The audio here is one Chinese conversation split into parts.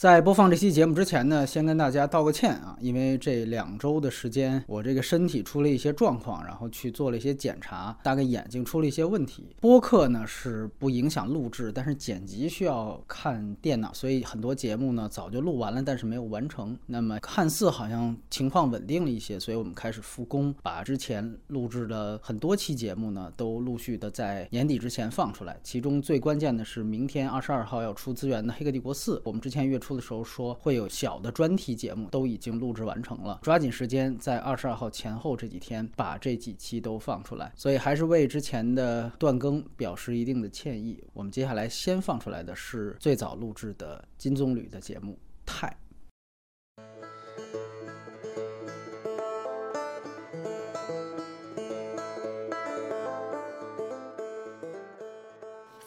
在播放这期节目之前呢，先跟大家道个歉啊，因为这两周的时间，我这个身体出了一些状况，然后去做了一些检查，大概眼睛出了一些问题。播客呢是不影响录制，但是剪辑需要看电脑，所以很多节目呢早就录完了，但是没有完成。那么看似好像情况稳定了一些，所以我们开始复工，把之前录制的很多期节目呢都陆续的在年底之前放出来。其中最关键的是明天二十二号要出资源的《黑客帝国四》，我们之前月初。的时候说会有小的专题节目，都已经录制完成了，抓紧时间在二十二号前后这几天把这几期都放出来，所以还是为之前的断更表示一定的歉意。我们接下来先放出来的是最早录制的金棕榈的节目《泰》。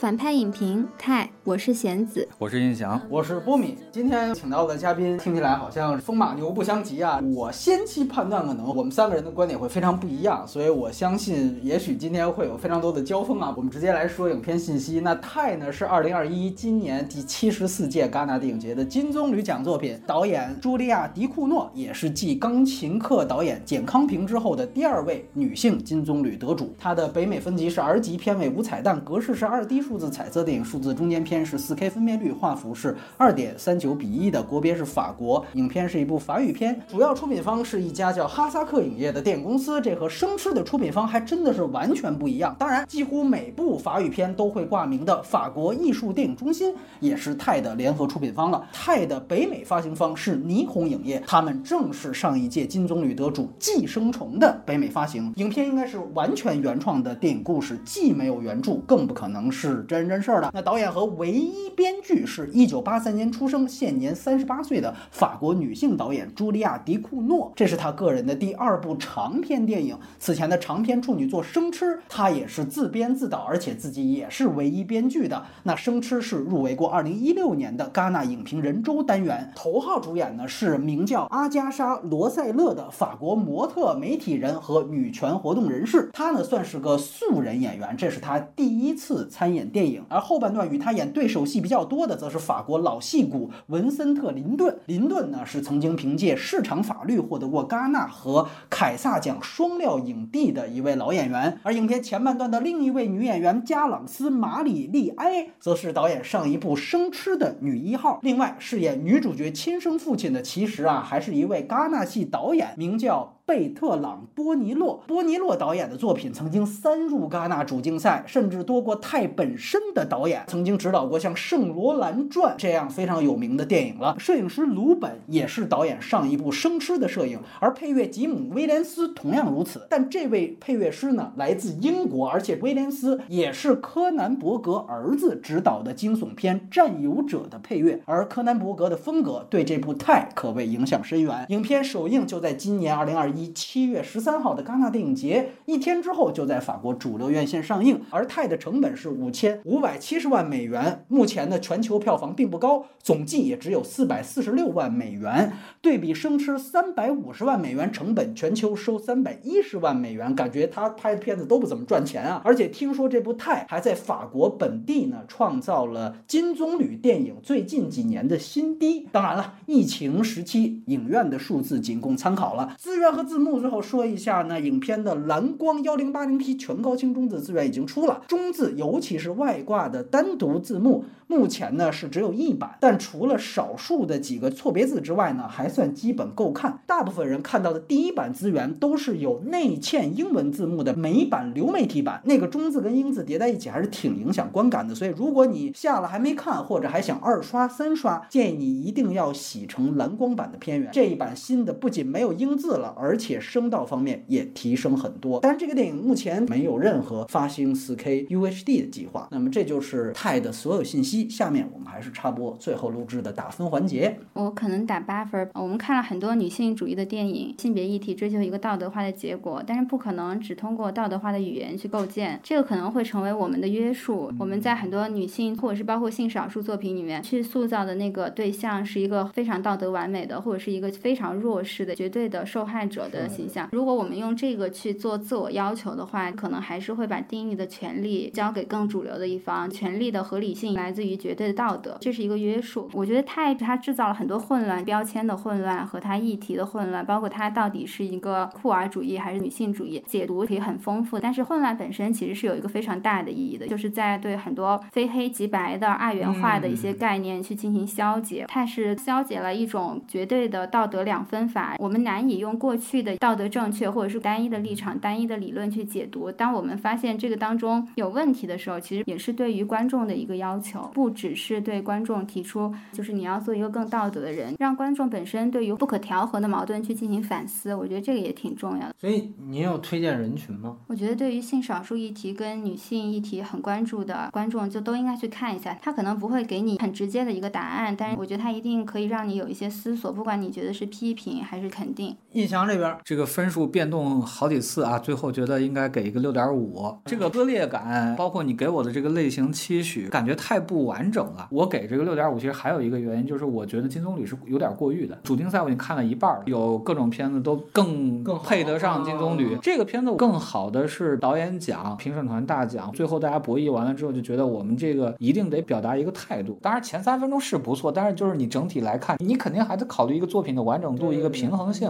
反派影评，泰，我是贤子，我是印翔，我是波米。今天请到的嘉宾听起来好像风马牛不相及啊！我先期判断可能我们三个人的观点会非常不一样，所以我相信也许今天会有非常多的交锋啊！我们直接来说影片信息。那泰呢是二零二一今年第七十四届戛纳电影节的金棕榈奖作品，导演茱莉亚·迪库诺也是继《钢琴课》导演简康平之后的第二位女性金棕榈得主。她的北美分级是 R 级片尾无彩蛋，格式是二 D 数。数字彩色电影，数字中间片是 4K 分辨率，画幅是二点三九比一的，国别是法国，影片是一部法语片，主要出品方是一家叫哈萨克影业的电影公司，这和生吃的出品方还真的是完全不一样。当然，几乎每部法语片都会挂名的法国艺术电影中心也是泰的联合出品方了。泰的北美发行方是霓虹影业，他们正是上一届金棕榈得主《寄生虫》的北美发行。影片应该是完全原创的电影故事，既没有原著，更不可能是。真人真事儿的那导演和唯一编剧是一九八三年出生、现年三十八岁的法国女性导演茱莉亚·迪库诺，这是她个人的第二部长篇电影。此前的长篇处女作《生吃》，她也是自编自导，而且自己也是唯一编剧的。那《生吃》是入围过二零一六年的戛纳影评人周单元，头号主演呢是名叫阿加莎·罗塞勒的法国模特、媒体人和女权活动人士。她呢算是个素人演员，这是她第一次参演。电影，而后半段与他演对手戏比较多的，则是法国老戏骨文森特·林顿。林顿呢，是曾经凭借《市场法律》获得过戛纳和凯撒奖双料影帝的一位老演员。而影片前半段的另一位女演员加朗斯·马里利埃，则是导演上一部《生吃》的女一号。另外，饰演女主角亲生父亲的，其实啊，还是一位戛纳系导演，名叫。贝特朗·波尼洛，波尼洛导演的作品曾经三入戛纳主竞赛，甚至多过泰本身的导演。曾经指导过像《圣罗兰传》这样非常有名的电影了。摄影师鲁本也是导演上一部《生吃》的摄影，而配乐吉姆·威廉斯同样如此。但这位配乐师呢，来自英国，而且威廉斯也是柯南·伯格儿子执导的惊悚片《占有者》的配乐。而柯南·伯格的风格对这部《泰》可谓影响深远。影片首映就在今年二零二一。一七月十三号的戛纳电影节，一天之后就在法国主流院线上映。而泰的成本是五千五百七十万美元，目前的全球票房并不高，总计也只有四百四十六万美元。对比生吃三百五十万美元成本，全球收三百一十万美元，感觉他拍的片子都不怎么赚钱啊。而且听说这部泰还在法国本地呢创造了金棕榈电影最近几年的新低。当然了，疫情时期影院的数字仅供参考了，资源和。字幕最后说一下呢，影片的蓝光幺零八零 P 全高清中字资源已经出了，中字尤其是外挂的单独字幕。目前呢是只有一版，但除了少数的几个错别字之外呢，还算基本够看。大部分人看到的第一版资源都是有内嵌英文字幕的美版流媒体版，那个中字跟英字叠在一起还是挺影响观感的。所以如果你下了还没看，或者还想二刷三刷，建议你一定要洗成蓝光版的片源。这一版新的不仅没有英字了，而且声道方面也提升很多。但是这个电影目前没有任何发行 4K UHD 的计划。那么这就是泰的所有信息。下面我们还是插播最后录制的打分环节。我可能打八分。我们看了很多女性主义的电影，性别议题追求一个道德化的结果，但是不可能只通过道德化的语言去构建。这个可能会成为我们的约束。我们在很多女性或者是包括性少数作品里面去塑造的那个对象是一个非常道德完美的，或者是一个非常弱势的绝对的受害者。者的形象。如果我们用这个去做自我要求的话，可能还是会把定义的权利交给更主流的一方。权利的合理性来自于绝对的道德，这是一个约束。我觉得太它制造了很多混乱，标签的混乱和它议题的混乱，包括它到底是一个酷儿主义还是女性主义，解读可以很丰富。但是混乱本身其实是有一个非常大的意义的，就是在对很多非黑即白的二元化的一些概念去进行消解。它是消解了一种绝对的道德两分法，我们难以用过去的道德正确或者是单一的立场、单一的理论去解读。当我们发现这个当中有问题的时候，其实也是对于观众的一个要求，不只是对观众提出，就是你要做一个更道德的人，让观众本身对于不可调和的矛盾去进行反思。我觉得这个也挺重要的。所以您有推荐人群吗？我觉得对于性少数议题跟女性议题很关注的观众，就都应该去看一下。他可能不会给你很直接的一个答案，但是我觉得他一定可以让你有一些思索，不管你觉得是批评还是肯定。印象这边这个分数变动好几次啊，最后觉得应该给一个六点五。这个割裂感，包括你给我的这个类型期许，感觉太不完整了。我给这个六点五，其实还有一个原因，就是我觉得金棕榈是有点过誉的。主竞赛我已经看了一半了，有各种片子都更更配得上金棕榈。啊这个片子更好的是导演奖、评审团大奖，最后大家博弈完了之后，就觉得我们这个一定得表达一个态度。当然前三分钟是不错，但是就是你整体来看，你肯定还得考虑一个作品的完整度、一个平衡性。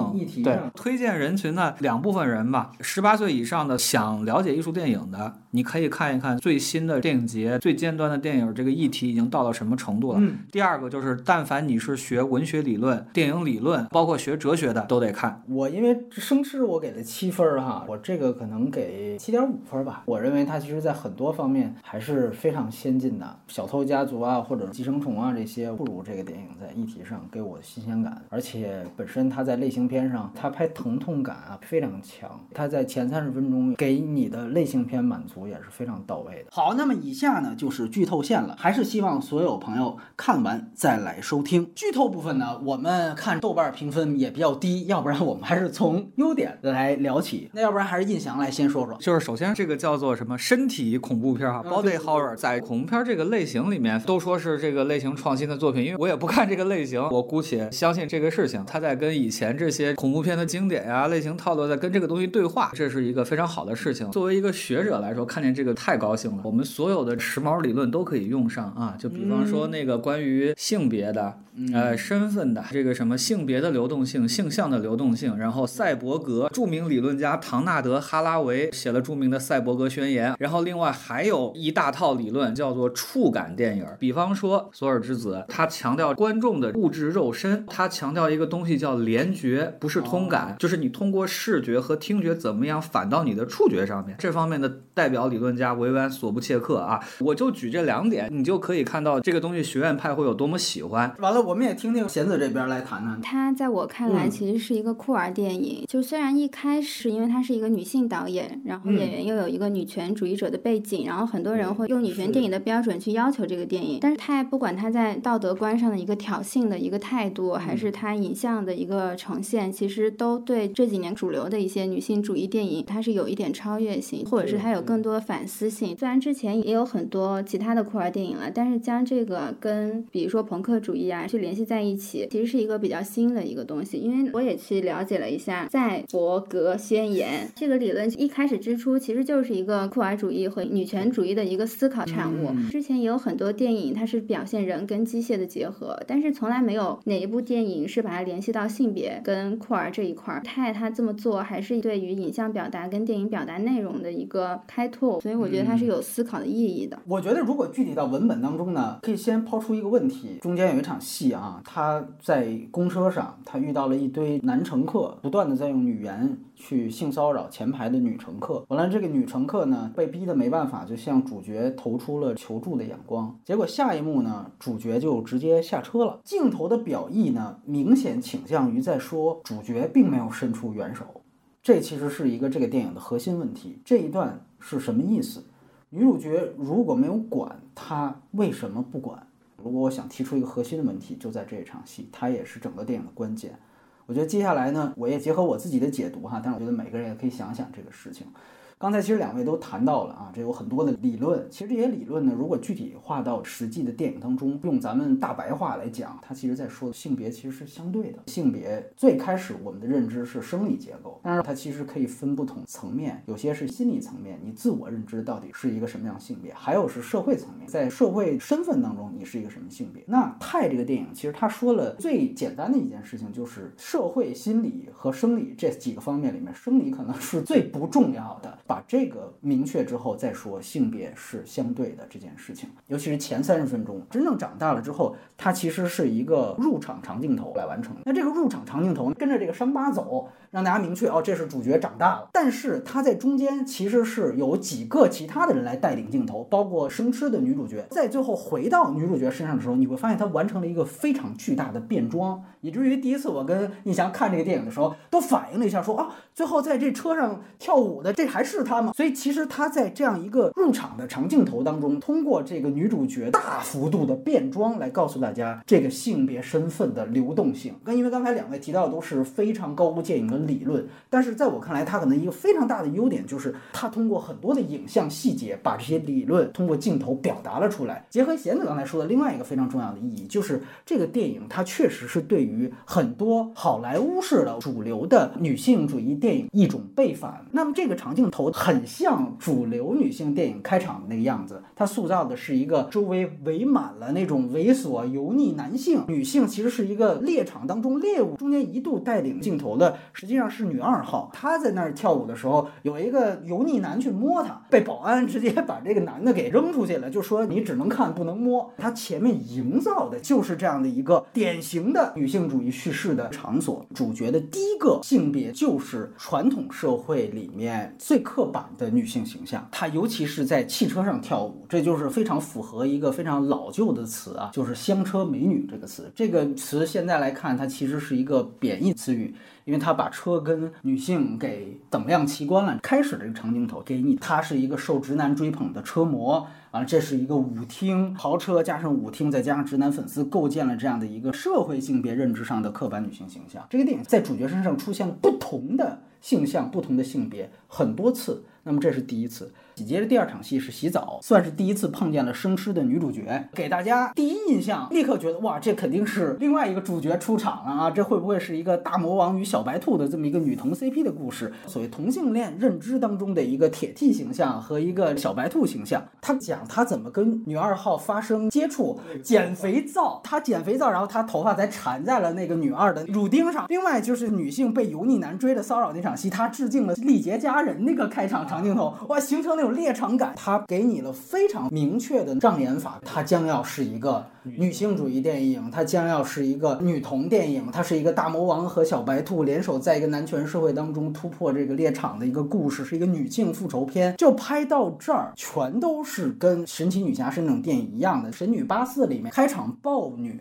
对上，推荐人群呢，两部分人吧，十八岁以上的想了解艺术电影的，你可以看一看最新的电影节最尖端的电影这个议题已经到了什么程度了。嗯第二个就是，但凡你是学文学理论、电影理论，包括学哲学的，都得看。我因为生吃我给了七分儿哈，我这个可能给七点五分吧。我认为它其实在很多方面还是非常先进的。小偷家族啊，或者寄生虫啊这些，不如这个电影在议题上给我的新鲜感。而且本身它在类型片上，它拍疼痛感啊非常强。它在前三十分钟给你的类型片满足也是非常到位的。好，那么以下呢就是剧透线了，还是希望所有朋友看完再来收听。剧透部分呢，我们看豆瓣评分也比较低，要不然我们还是从优点来聊起。那要不然还是印翔来先说说。就是首先这个叫做什么身体恐怖片儿哈啊，body horror，在恐怖片儿这个类型里面都说是这个类型创新的作品，因为我也不看这个类型，我姑且相信这个事情，它在跟以前这些恐怖片的经典呀、类型套路在跟这个东西对话，这是一个非常好的事情。作为一个学者来说，看见这个太高兴了，我们所有的时髦理论都可以用上啊，就比方说那个关于性别的。呃，身份的这个什么性别的流动性、性向的流动性，然后赛博格，著名理论家唐纳德·哈拉维写了著名的《赛博格宣言》，然后另外还有一大套理论叫做触感电影，比方说《索尔之子》，他强调观众的物质肉身，他强调一个东西叫联觉，不是通感，就是你通过视觉和听觉怎么样反到你的触觉上面。这方面的代表理论家维安·索布切克啊，我就举这两点，你就可以看到这个东西学院派会有多么喜欢。完了，我们也听听贤子这边来谈谈。他在我看来嗯其实是一个酷儿电影，就虽然一开始因为她是一个女性导演，然后嗯演员又有一个女权主义者的背景，然后很多人会用女权电影的标准去要求这个电影，但是它不管她在道德观上的一个挑衅的一个态度，还是她影像的一个呈现，其实都对这几年主流的一些女性主义电影，它是有一点超越性，或者是它有更多反思性。虽然之前也有很多其他的酷儿电影了，但是将这个跟比如说朋克主义啊去联系在一起，其实是一个比较新的一个东西。因为我也去了解了一下赛博格宣言这个理论，一开始之初其实就是一个酷儿主义和女权主义的一个思考产物。嗯之前也有很多电影，它是表现人跟机械的结合，但是从来没有哪一部电影是把它联系到性别跟酷儿这一块儿。泰他这么做还是对于影像表达跟电影表达内容的一个开拓，所以我觉得它是有思考的意义的。我觉得如果具体到文本当中呢，可以先抛出一个问题。中间有一场戏啊，他在公车上，他遇到了一堆男乘客，不断的在用语言去性骚扰前排的女乘客。完了，这个女乘客呢，被逼得没办法，就向主角投出了求助的眼光。结果下一幕呢，主角就直接下车了。镜头的表意呢，明显倾向于在说主角并没有伸出援手。这其实是一个这个电影的核心问题。这一段是什么意思？女主角如果没有管，她为什么不管？如果我想提出一个核心的问题，就在这一场戏，它也是整个电影的关键。我觉得接下来呢，我也结合我自己的解读哈，但是我觉得每个人也可以想想这个事情。刚才其实两位都谈到了啊，这有很多的理论。其实这些理论呢，如果具体化到实际的电影当中，用咱们大白话来讲，它其实在说性别其实是相对的。性别最开始我们的认知是生理结构，但是它其实可以分不同层面，有些是心理层面，你自我认知到底是一个什么样性别；还有是社会层面，在社会身份当中你是一个什么性别。那《泰》这个电影其实他说了最简单的一件事情，就是社会心理和生理这几个方面里面，生理可能是最不重要的。把这个明确之后再说性别是相对的这件事情，尤其是前三十分钟，真正长大了之后，它其实是一个入场长镜头来完成。那这个入场长镜头跟着这个伤疤走，让大家明确哦，这是主角长大了。但是他在中间其实是有几个其他的人来带领镜头，包括生吃的女主角，在最后回到女主角身上的时候，你会发现她完成了一个非常巨大的变装，以至于第一次我跟印翔看这个电影的时候，都反应了一下，说啊，最后在这车上跳舞的这还是他吗？所以其实他在这样一个入场的长镜头当中，通过这个女主角大幅度的变装来告诉大家这个性别身份的流动性。跟因为刚才两位提到的都是非常高屋建瓴的理论，但是在我看来，它可能一个非常大的优点就是它通过很多的影像细节把这些理论通过镜头表达了出来。结合贤子刚才说的另外一个非常重要的意义，就是这个电影它确实是对于很多好莱坞式的主流的女性主义电影一种背反。那么这个长镜头很像主流女性电影开场的那个样子，它塑造的是一个周围围满了那种猥琐油腻男性，女性其实是一个猎场当中猎物。中间一度带领镜头的实际际上是女二号，她在那儿跳舞的时候，有一个油腻男去摸她，被保安直接把这个男的给扔出去了，就说你只能看不能摸。他前面营造的就是这样的一个典型的女性主义叙事的场所，主角的第一个性别就是传统社会里面最刻板的女性形象，她尤其是在汽车上跳舞，这就是非常符合一个非常老旧的词啊，就是香车美女这个词。这个词现在来看，它其实是一个贬义词语。因为他把车跟女性给等量齐观了。开始的这个长镜头给你，她是一个受直男追捧的车模啊，这是一个舞厅豪车加上舞厅，再加上直男粉丝，构建了这样的一个社会性别认知上的刻板女性形象。这个电影在主角身上出现了不同的性向、不同的性别很多次，那么这是第一次。紧接着第二场戏是洗澡，算是第一次碰见了生吃的女主角，给大家第一印象立刻觉得哇，这肯定是另外一个主角出场了啊！这会不会是一个大魔王与小白兔的这么一个女同 CP 的故事？所谓同性恋认知当中的一个铁 T 形象和一个小白兔形象，他讲他怎么跟女二号发生接触，减肥皂，他减肥皂，然后他头发才缠在了那个女二的乳钉上。另外就是女性被油腻男追着骚扰那场戏，他致敬了丽杰佳人那个开场长镜头，哇，形成那。有猎场感，它给你了非常明确的障眼法，它将要是一个女性主义电影，它将要是一个女童电影，它是一个大魔王和小白兔联手在一个男权社会当中突破这个猎场的一个故事，是一个女性复仇片。就拍到这儿，全都是跟神奇女侠是那种电影一样的。神女八四里面开场暴女，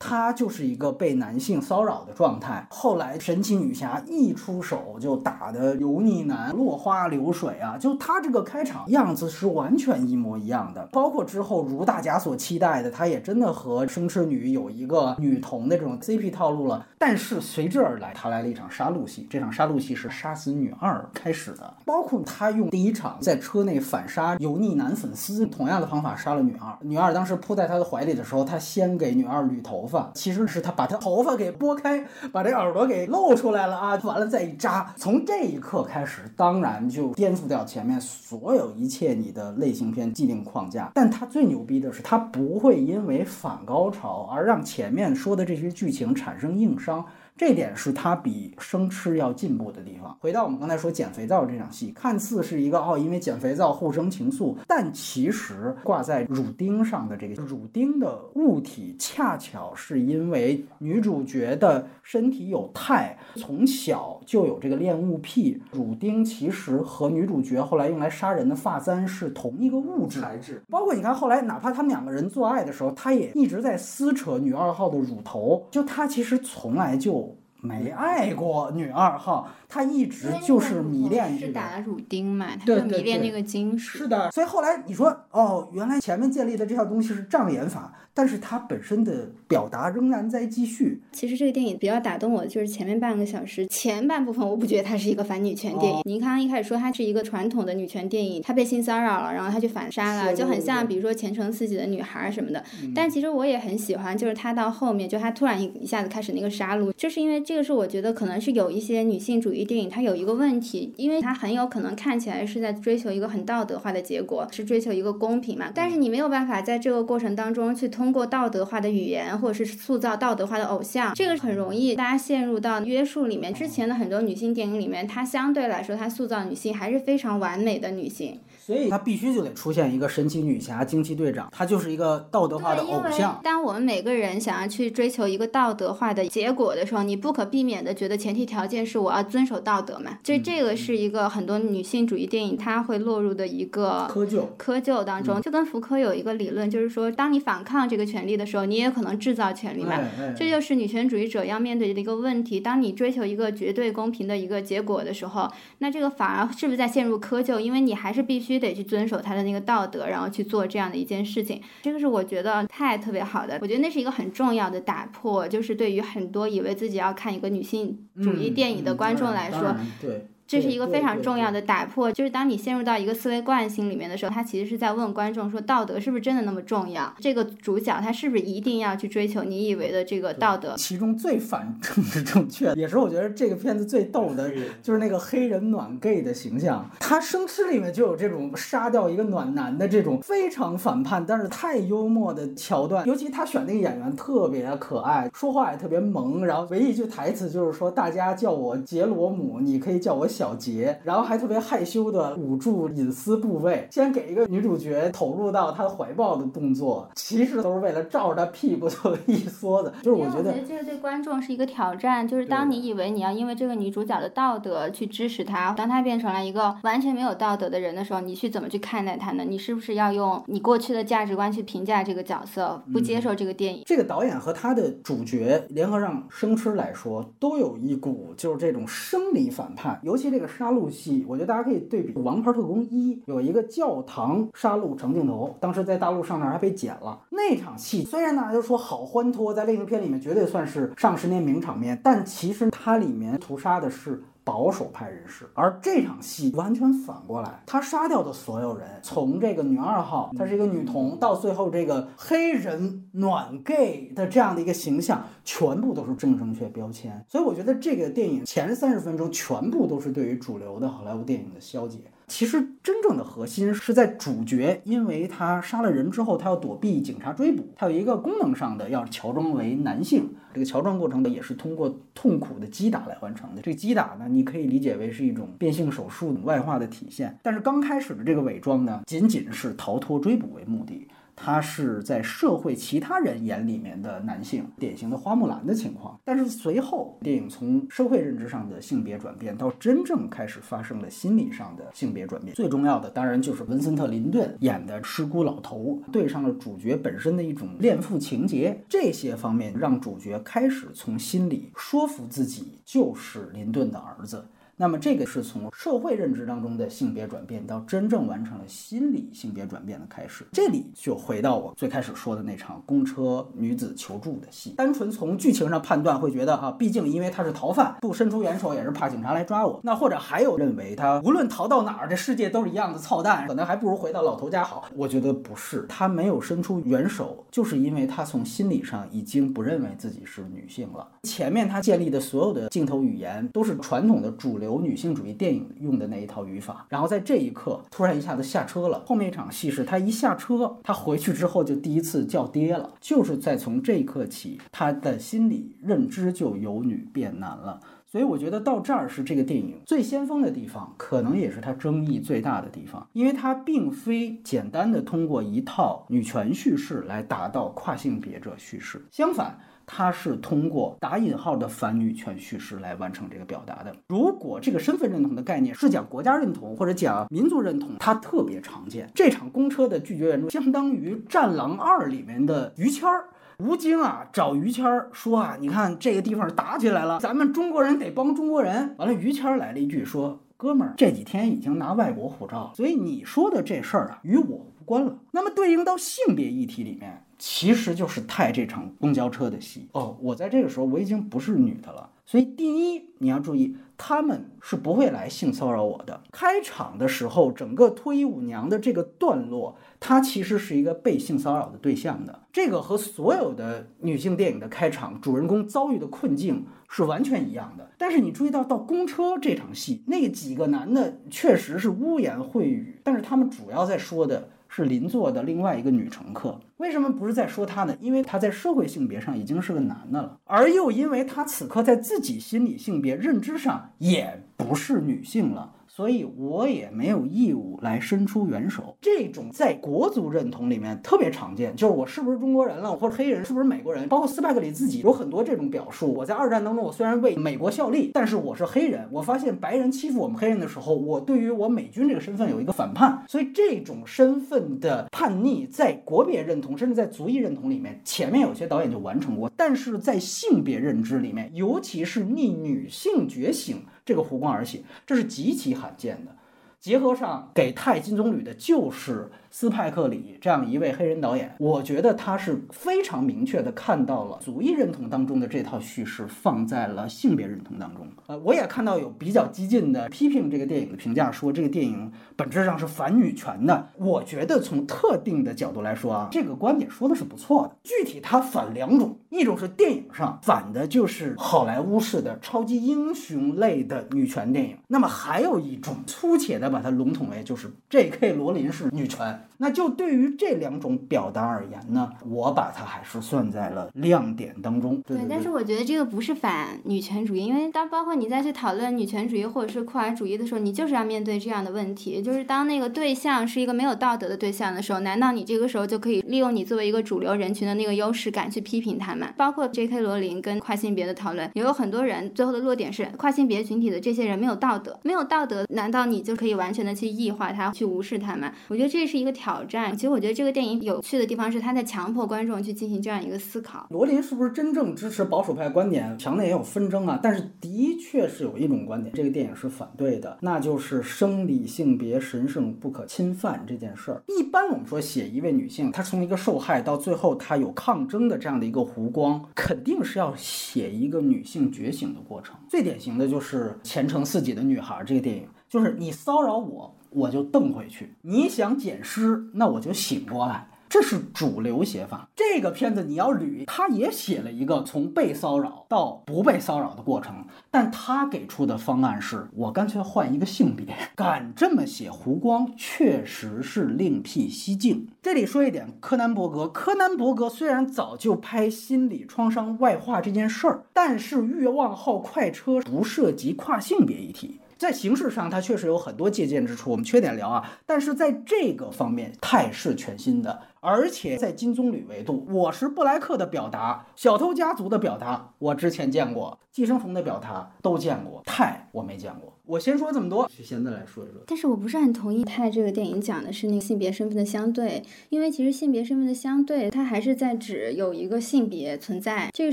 她就是一个被男性骚扰的状态。后来神奇女侠一出手就打的油腻男落花流水啊，就她这个开。场样子是完全一模一样的，包括之后如大家所期待的，他也真的和生吃女有一个女同的这种 CP 套路了。但是随之而来，他来了一场杀戮戏，这场杀戮戏是杀死女二开始的，包括他用第一场在车内反杀油腻男粉丝，同样的方法杀了女二。女二当时扑在他的怀里的时候，他先给女二捋头发，其实是他把他头发给拨开，把这耳朵给露出来了啊，完了再一扎。从这一刻开始，当然就颠覆掉前面所。有有一切你的类型片既定框架，但它最牛逼的是，它不会因为反高潮而让前面说的这些剧情产生硬伤。这点是他比生吃要进步的地方。回到我们刚才说减肥皂这场戏，看似是一个哦，因为减肥皂互生情愫，但其实挂在乳钉上的这个乳钉的物体，恰巧是因为女主角的身体有肽，从小就有这个恋物癖。乳钉其实和女主角后来用来杀人的发簪是同一个物质材质。包括你看后来，哪怕他们两个人做爱的时候，他也一直在撕扯女二号的乳头，就他其实从来就。没爱过女二号，他一直就是迷恋这个。是打了乳钉嘛？他对对就迷恋那个金属。是的，所以后来你说哦，原来前面建立的这套东西是障眼法，但是它本身的表达仍然在继续。其实这个电影比较打动我的，就是前面半个小时，前半部分我不觉得它是一个反女权电影。哦您刚刚一开始说它是一个传统的女权电影，她被性骚扰了，然后她去反杀了，就很像比如说《前程似锦》的女孩什么的。嗯但其实我也很喜欢，就是她到后面，就她突然一一下子开始那个杀戮，就是因为这个是我觉得可能是有一些女性主义电影它有一个问题，因为它很有可能看起来是在追求一个很道德化的结果，是追求一个公平嘛，但是你没有办法在这个过程当中去通过道德化的语言或者是塑造道德化的偶像，这个很容易大家陷入到约束里面。之前的很多女性电影里面，它相对来说它塑造女性还是非常完美的女性。所以它必须就得出现一个神奇女侠、惊奇队长，她就是一个道德化的，偶像。当我们每个人想要去追求一个道德化的结果的时候，你不可避免的觉得前提条件是我要遵守道德嘛。就这个是一个很多女性主义电影它会落入的一个窠臼，窠臼当中，就跟福柯有一个理论，就是说，当你反抗这个权利的时候，你也可能制造权利嘛。这就是女权主义者要面对的一个问题。当你追求一个绝对公平的一个结果的时候，那这个反而是不是在陷入窠臼？因为你还是必须得去遵守他的那个道德，然后去做这样的一件事情。这个是我觉得太特别好的，我觉得那是一个很重要的打破，就是对于很多以为自己要看一个女性主义电影的观众来说，对，这是一个非常重要的。打破，就是当你陷入到一个思维惯性里面的时候，他其实是在问观众说，道德是不是真的那么重要？这个主角他是不是一定要去追求你以为的这个道德？其中最反政治 正确，也是我觉得这个片子最逗的，就是那个黑人暖 gay 的形象。他生吃里面就有这种杀掉一个暖男的这种非常反叛，但是太幽默的桥段。尤其他选那个演员特别可爱，说话也特别萌，然后唯一一句台词就是说：“大家叫我杰罗姆，你可以叫我小杰。”然后还特别害羞的捂住隐私部位，先给一个女主角投入到她的怀抱的动作，其实都是为了照着她屁股就一缩的。就是我觉得因为我觉得这个对观众是一个挑战，就是当你以为你要因为这个女主角的道德去支持她，当她变成了一个完全没有道德的人的时候，你去怎么去看待她呢？你是不是要用你过去的价值观去评价这个角色，不接受这个电影？这个导演和他的主角联合上生吃来说，都有一股就是这种生理反叛。尤其这个杀戮戏，我觉得大家可以对比《王牌特工一》，有一个教堂杀戮成镜头，当时在大陆上面还被剪了。那场戏虽然大家都说好欢脱，在类型片里面绝对算是上十年名场面，但其实它里面屠杀的是。保守派人士，而这场戏完全反过来，他杀掉的所有人，从这个女二号，她是一个女童，到最后这个黑人暖 gay 的这样的一个形象，全部都是正正确标签。所以我觉得这个电影前三十分钟全部都是对于主流的好莱坞电影的消解。其实真正的核心是在主角，因为他杀了人之后，他要躲避警察追捕，他有一个功能上的要乔装为男性。这个乔装过程呢，也是通过痛苦的击打来完成的。这个击打呢，你可以理解为是一种变性手术外化的体现。但是刚开始的这个伪装呢，仅仅是逃脱追捕为目的。他是在社会其他人眼里面的男性，典型的花木兰的情况。但是随后，电影从社会认知上的性别转变，到真正开始发生了心理上的性别转变。最重要的当然就是文森特·林顿演的失孤老头，对上了主角本身的一种恋父情节。这些方面让主角开始从心里说服自己就是林顿的儿子。那么这个是从社会认知当中的性别转变到真正完成了心理性别转变的开始。这里就回到我最开始说的那场公车女子求助的戏。单纯从剧情上判断，会觉得啊，毕竟因为他是逃犯，不伸出援手也是怕警察来抓我。那或者还有认为他无论逃到哪儿，这世界都是一样的操蛋，可能还不如回到老头家好。我觉得不是，他没有伸出援手，就是因为他从心理上已经不认为自己是女性了。前面他建立的所有的镜头语言都是传统的主流有女性主义电影用的那一套语法，然后在这一刻突然一下子下车了。后面一场戏是他一下车，他回去之后就第一次叫爹了，就是在从这一刻起，他的心理认知就由女变男了。所以我觉得到这儿是这个电影最先锋的地方，可能也是它争议最大的地方，因为它并非简单的通过一套女权叙事来达到跨性别者叙事，相反。它是通过打引号的反女权叙事来完成这个表达的。如果这个身份认同的概念是讲国家认同或者讲民族认同，它特别常见。这场公车的拒绝援助相当于《战狼二》里面的于谦儿。吴京啊找于谦儿说啊，你看这个地方打起来了，咱们中国人得帮中国人。完了，于谦儿来了一句说。哥们儿，这几天已经拿外国护照，所以你说的这事儿啊，与我无关了。那么对应到性别议题里面，其实就是太这场公交车的戏哦。我在这个时候我已经不是女的了，所以第一你要注意，他们是不会来性骚扰我的。开场的时候，整个脱衣舞娘的这个段落，她其实是一个被性骚扰的对象的。这个和所有的女性电影的开场，主人公遭遇的困境。是完全一样的，但是你注意到到公车这场戏，那几个男的确实是污言秽语，但是他们主要在说的是邻座的另外一个女乘客。为什么不是在说她呢？因为她在社会性别上已经是个男的了，而又因为她此刻在自己心理性别认知上也不是女性了。所以我也没有义务来伸出援手。这种在国族认同里面特别常见，就是我是不是中国人了，或者黑人是不是美国人？包括斯派克里自己有很多这种表述。我在二战当中，我虽然为美国效力，但是我是黑人。我发现白人欺负我们黑人的时候，我对于我美军这个身份有一个反叛。所以这种身份的叛逆，在国别认同甚至在族裔认同里面，前面有些导演就完成过，但是在性别认知里面，尤其是逆女性觉醒。这个湖光而起，这是极其罕见的。结合上给太金棕榈的就是斯派克里这样一位黑人导演，我觉得他是非常明确的看到了族裔认同当中的这套叙事放在了性别认同当中。呃，我也看到有比较激进的批评这个电影的评价，说这个电影本质上是反女权的。我觉得从特定的角度来说啊，这个观点说的是不错的。具体他反两种，一种是电影上反的就是好莱坞式的超级英雄类的女权电影，那么还有一种粗浅的。把它笼统为就是 J.K. 罗琳式女权，那就对于这两种表达而言呢，我把它还是算在了亮点当中。对，但是我觉得这个不是反女权主义，因为当包括你再去讨论女权主义或者是酷儿主义的时候，你就是要面对这样的问题，就是当那个对象是一个没有道德的对象的时候，难道你这个时候就可以利用你作为一个主流人群的那个优势感去批评他们？包括 J.K. 罗琳跟跨性别的讨论，也有很多人最后的落点是跨性别群体的这些人没有道德，没有道德，难道你就可以完？完全的去异化他，去无视他们，我觉得这是一个挑战。其实我觉得这个电影有趣的地方是，他在强迫观众去进行这样一个思考。罗琳是不是真正支持保守派观点？墙内也有纷争啊。但是的确是有一种观点，这个电影是反对的，那就是生理性别神圣不可侵犯这件事儿。一般我们说写一位女性，她从一个受害到最后她有抗争的这样的一个弧光，肯定是要写一个女性觉醒的过程。最典型的就是《前程似锦的女孩》这个电影。就是你骚扰我，我就瞪回去；你想捡尸，那我就醒过来。这是主流写法。这个片子你要捋，他也写了一个从被骚扰到不被骚扰的过程，但他给出的方案是我干脆换一个性别。敢这么写，胡光确实是另辟蹊径。这里说一点，柯南伯格，柯南伯格虽然早就拍心理创伤外化这件事儿，但是《欲望号快车》不涉及跨性别议题。在形式上，它确实有很多借鉴之处。我们缺点聊啊，但是在这个方面，太是全新的。而且在金棕榈维度，我是布莱克的表达，小偷家族的表达，我之前见过；寄生虫的表达都见过，泰我没见过。我先说这么多，现在来说一说。但是我不是很同意泰这个电影讲的是那个性别身份的相对，因为其实性别身份的相对，它还是在指有一个性别存在。这个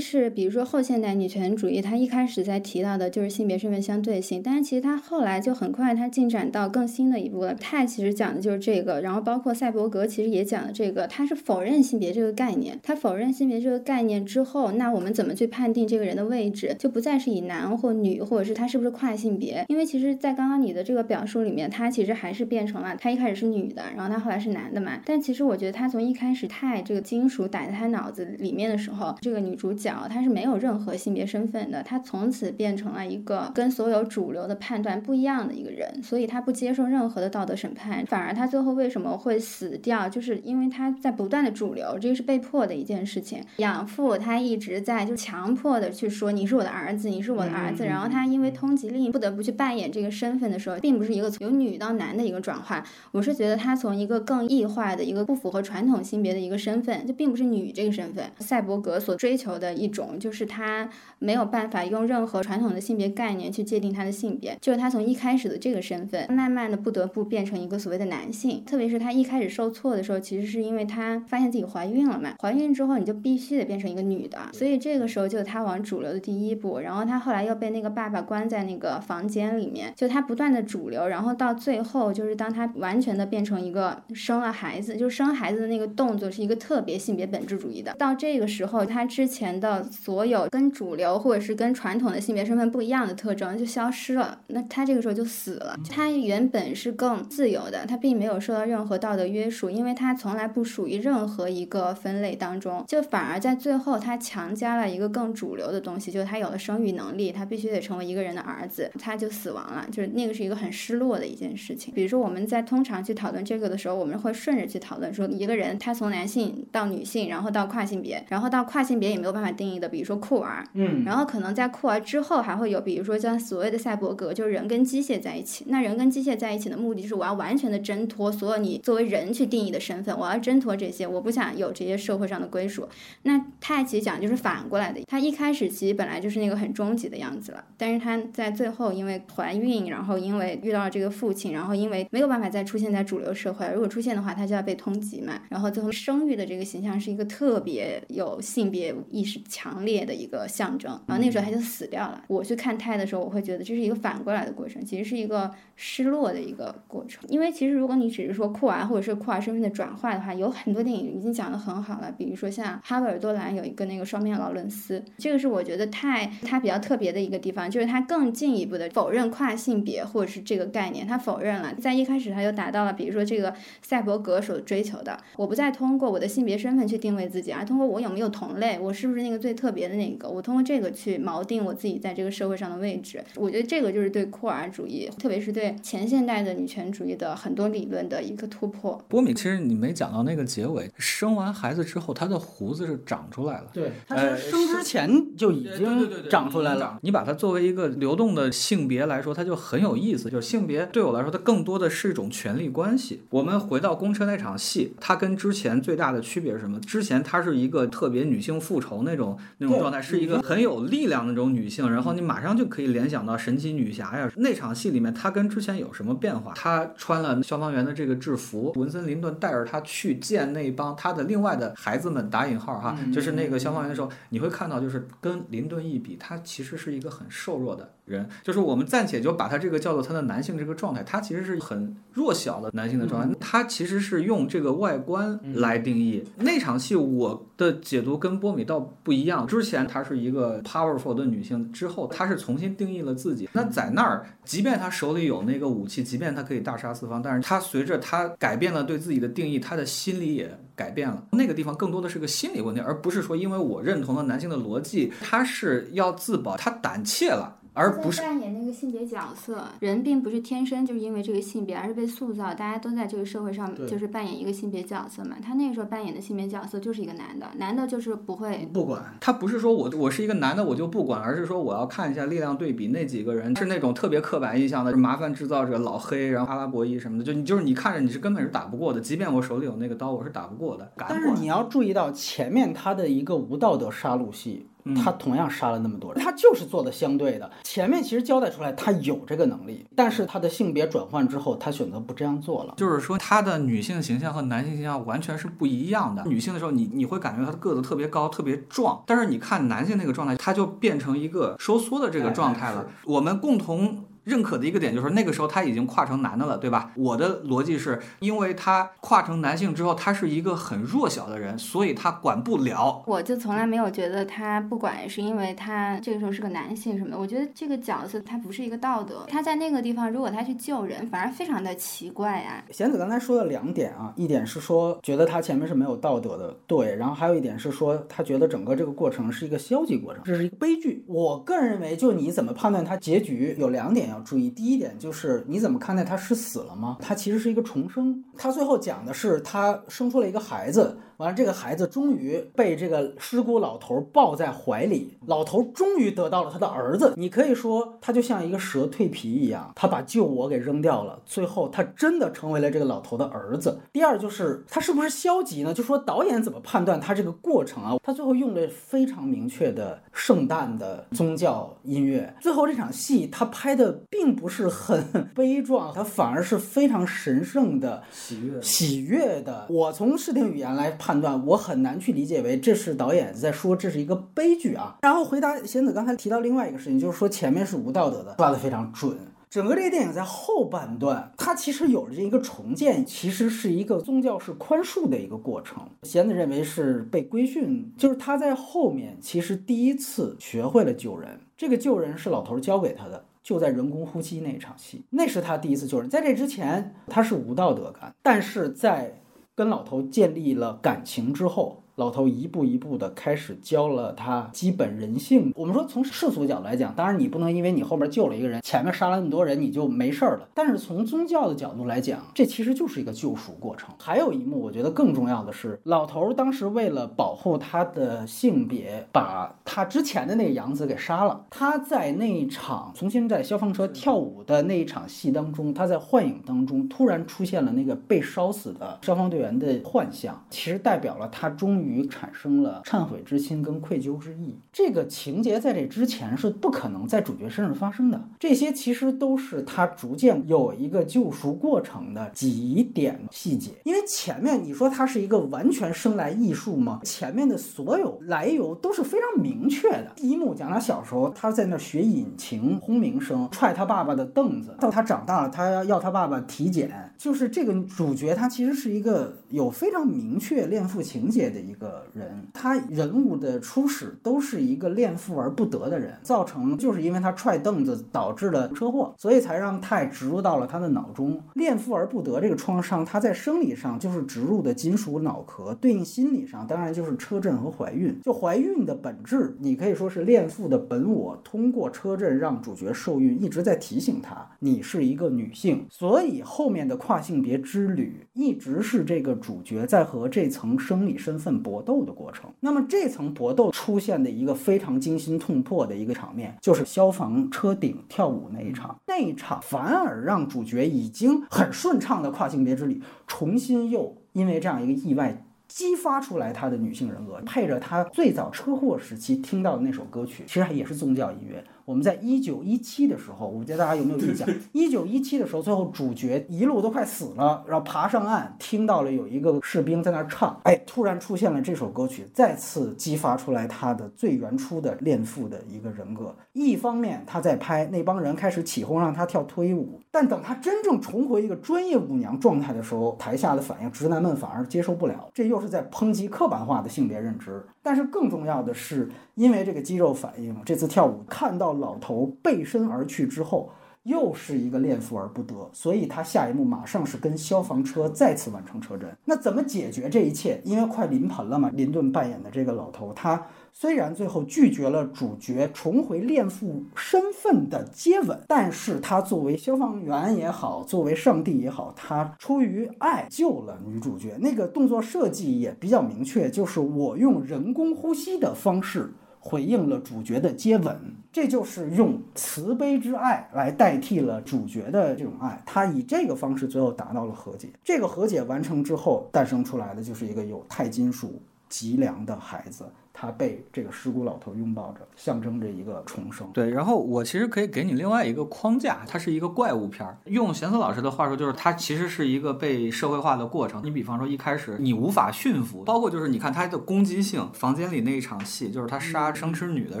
是比如说后现代女权主义，它一开始在提到的就是性别身份相对性，但是其实它后来就很快它进展到更新的一步了。泰其实讲的就是这个，然后包括赛博格其实也讲的这个，他是否认性别这个概念。他否认性别这个概念之后，那我们怎么去判定这个人的位置，就不再是以男或女，或者是他是不是跨性别，因为。其实，在刚刚你的这个表述里面，他其实还是变成了他一开始是女的，然后他后来是男的嘛。但其实我觉得他从一开始太这个金属打在他脑子里面的时候，这个女主角她是没有任何性别身份的，她从此变成了一个跟所有主流的判断不一样的一个人，所以她不接受任何的道德审判，反而她最后为什么会死掉，就是因为她在不断的主流，这个是被迫的一件事情。养父他一直在就强迫的去说你是我的儿子，你是我的儿子，然后他因为通缉令不得不去扮。扮演这个身份的时候，并不是一个从由女到男的一个转换。我是觉得他从一个更异化的一个不符合传统性别的一个身份，就并不是女这个身份。赛博格所追求的一种，就是他没有办法用任何传统的性别概念去界定他的性别，就是他从一开始的这个身份，慢慢的不得不变成一个所谓的男性。特别是他一开始受挫的时候，其实是因为他发现自己怀孕了嘛，怀孕之后你就必须得变成一个女的，所以这个时候就是他往主流的第一步。然后他后来又被那个爸爸关在那个房间里里面，就他不断的主流，然后到最后就是当他完全的变成一个生了孩子，就生孩子的那个动作是一个特别性别本质主义的。到这个时候，他之前的所有跟主流或者是跟传统的性别身份不一样的特征就消失了，那他这个时候就死了。他原本是更自由的，他并没有受到任何道德约束，因为他从来不属于任何一个分类当中，就反而在最后他强加了一个更主流的东西，就是他有了生育能力，他必须得成为一个人的儿子，他就死亡了，就是那个是一个很失落的一件事情。比如说我们在通常去讨论这个的时候，我们会顺着去讨论说一个人他从男性到女性，然后到跨性别，然后到跨性别也没有办法定义的，比如说酷儿，嗯，然后可能在酷儿之后还会有，比如说像所谓的赛博格，就是人跟机械在一起。那人跟机械在一起的目的就是我要完全的挣脱所有你作为人去定义的身份，我要挣脱这些，我不想有这些社会上的归属。那他其实讲就是反过来的，他一开始其实本来就是那个很终极的样子了，但是他在最后因为怀孕，然后因为遇到了这个父亲，然后因为没有办法再出现在主流社会，如果出现的话，他就要被通缉嘛。然后最后生育的这个形象是一个特别有性别意识强烈的一个象征，然后那时候他就死掉了。我去看胎的时候，我会觉得这是一个反过来的过程，其实是一个失落的一个过程。因为其实如果你只是说酷儿或者是酷儿身份的转化的话，有很多电影已经讲得很好了，比如说像哈维尔多兰有一个那个双面劳伦斯，这个是我觉得太它比较特别的一个地方，就是它更进一步的否认跨性别或者是这个概念，他否认了，在一开始他就达到了，比如说这个赛博格所追求的，我不再通过我的性别身份去定位自己，而通过我有没有同类，我是不是那个最特别的那个，我通过这个去锚定我自己在这个社会上的位置。我觉得这个就是对酷儿主义，特别是对前现代的女权主义的很多理论的一个突破。波米，其实你没讲到那个结尾，生完孩子之后，他的胡子是长出来了。对，他呃是生之前就已经长出来了。。你把它作为一个流动的性别来说，它就很有意思。就是性别对我来说，它更多的是一种权力关系。我们回到公车那场戏，它跟之前最大的区别是什么？之前它是一个特别女性复仇那种那种状态，是一个很有力量的那种女性，然后你马上就可以联想到神奇女侠呀。那场戏里面，她跟之前有什么变化？她穿了消防员的这个制服，文森林顿带着她去见那帮她的另外的孩子们，打引号哈，就是那个消防员的时候，你会看到，就是跟林顿一比，她其实是一个很瘦弱的人，就是我们暂且就把他这个叫做他的男性这个状态，他其实是很弱小的男性的状态，他其实是用这个外观来定义。那场戏我的解读跟波米倒不一样，之前她是一个 powerful 的女性，之后她是重新定义了自己。那在那儿，即便她手里有那个武器，即便她可以大杀四方，但是她随着她改变了对自己的定义，她的心理也改变了。那个地方更多的是个心理问题，而不是说因为我认同了男性的逻辑，他是要自保，他胆怯了。而不是扮演那个性别角色，人并不是天生就是因为这个性别，而是被塑造。大家都在这个社会上对就是扮演一个性别角色嘛。他那个时候扮演的性别角色就是一个男的，男的就是不会不管，他不是说我我是一个男的我就不管，而是说我要看一下力量对比，那几个人是那种特别刻板印象的麻烦制造者老黑，然后阿拉伯裔什么的，就你就是你看着你是根本是打不过的，即便我手里有那个刀，我是打不过的。但是你要注意到前面他的一个无道德杀戮戏。嗯他同样杀了那么多人，他就是做的相对的。前面其实交代出来他有这个能力，但是他的性别转换之后，他选择不这样做了。就是说，他的女性形象和男性形象完全是不一样的。女性的时候，你你会感觉他的个子特别高、特别壮，但是你看男性那个状态，他就变成一个收缩的这个状态了哎。我们共同。认可的一个点就是那个时候他已经跨成男的了，对吧？我的逻辑是因为他跨成男性之后，他是一个很弱小的人，所以他管不了。我就从来没有觉得他不管是因为他这个时候是个男性什么的，我觉得这个角色他不是一个道德。他在那个地方，如果他去救人，反而非常的奇怪啊。贤子刚才说了两点啊，一点是说觉得他前面是没有道德的，对，然后还有一点是说他觉得整个这个过程是一个消极过程，这是一个悲剧。我个人认为，就你怎么判断他结局，有两点要注意。第一点就是你怎么看待他是死了吗？他其实是一个重生，他最后讲的是他生出了一个孩子。完了，这个孩子终于被这个尸骨老头抱在怀里，老头终于得到了他的儿子。你可以说，他就像一个蛇蜕皮一样，他把旧我给扔掉了，最后他真的成为了这个老头的儿子。第二就是他是不是消极呢？就说导演怎么判断他这个过程啊？他最后用了非常明确的圣诞的宗教音乐，最后这场戏他拍的并不是很悲壮，他反而是非常神圣的。喜悦，喜悦的。我从视听语言来判判断，我很难去理解为这是导演在说这是一个悲剧啊。然后回答贤子刚才提到另外一个事情，就是说前面是无道德的，抓得非常准。整个这个电影在后半段，它其实有着这一个重建，其实是一个宗教式宽恕的一个过程。贤子认为是被规训，就是他在后面其实第一次学会了救人，这个救人是老头教给他的。就在人工呼吸那场戏，那是他第一次救人。在这之前，他是无道德感，但是在跟老头建立了感情之后。老头一步一步的开始教了他基本人性。我们说从世俗角度来讲，当然你不能因为你后面救了一个人，前面杀了那么多人，你就没事儿了。但是从宗教的角度来讲，这其实就是一个救赎过程。还有一幕，我觉得更重要的是，老头当时为了保护他的性别，把他之前的那个养子给杀了。他在那一场重新在消防车跳舞的那一场戏当中，他在幻影当中突然出现了那个被烧死的消防队员的幻象，其实代表了他终于。于产生了忏悔之心跟愧疚之意，这个情节在这之前是不可能在主角身上发生的。这些其实都是他逐渐有一个救赎过程的几点细节。因为前面你说他是一个完全生来艺术吗？前面的所有来由都是非常明确的。第一幕讲他小时候，他在那学引擎轰鸣声，踹他爸爸的凳子，到他长大了，他要他爸爸体检。就是这个主角，他其实是一个有非常明确恋父情节的一个。人，他人物的初始都是一个恋父而不得的人，造成就是因为他踹凳子导致了车祸，所以才让泰植入到了他的脑中。恋父而不得这个创伤，他在生理上就是植入的金属脑壳，对应心理上当然就是车震和怀孕。就怀孕的本质，你可以说是恋父的本我通过车震让主角受孕，一直在提醒他你是一个女性，所以后面的跨性别之旅一直是这个主角在和这层生理身份搏。斗的过程，那么这层搏斗出现的一个非常惊心痛魄的一个场面，就是消防车顶跳舞那一场。那一场反而让主角已经很顺畅的跨性别之旅，重新又因为这样一个意外激发出来他的女性人格，配着他最早车祸时期听到的那首歌曲，其实也是宗教音乐。我们在一九一七的时候，我不知道大家有没有印象？一九一七的时候，最后主角一路都快死了，然后爬上岸，听到了有一个士兵在那儿唱，哎，突然出现了这首歌曲，再次激发出来他的最原初的恋父的一个人格。一方面他在拍那帮人开始起哄让他跳脱衣舞，但等他真正重回一个专业舞娘状态的时候，台下的反应，直男们反而接受不了，这又是在抨击刻板化的性别认知。但是更重要的是，因为这个肌肉反应，这次跳舞看到老头背身而去之后，又是一个恋父而不得，所以他下一幕马上是跟消防车再次完成车震。那怎么解决这一切？因为快临盆了嘛，林顿扮演的这个老头他。虽然最后拒绝了主角重回恋父身份的接吻，但是他作为消防员也好，作为上帝也好，他出于爱救了女主角。那个动作设计也比较明确，就是我用人工呼吸的方式回应了主角的接吻，这就是用慈悲之爱来代替了主角的这种爱。他以这个方式最后达到了和解。这个和解完成之后，诞生出来的就是一个有钛金属脊梁的孩子。他被这个尸骨老头拥抱着，象征着一个重生。对，然后我其实可以给你另外一个框架，它是一个怪物片儿。用贤思老师的话说，就是它其实是一个被社会化的过程。你比方说一开始你无法驯服，包括就是你看它的攻击性，房间里那一场戏，就是他杀生吃女的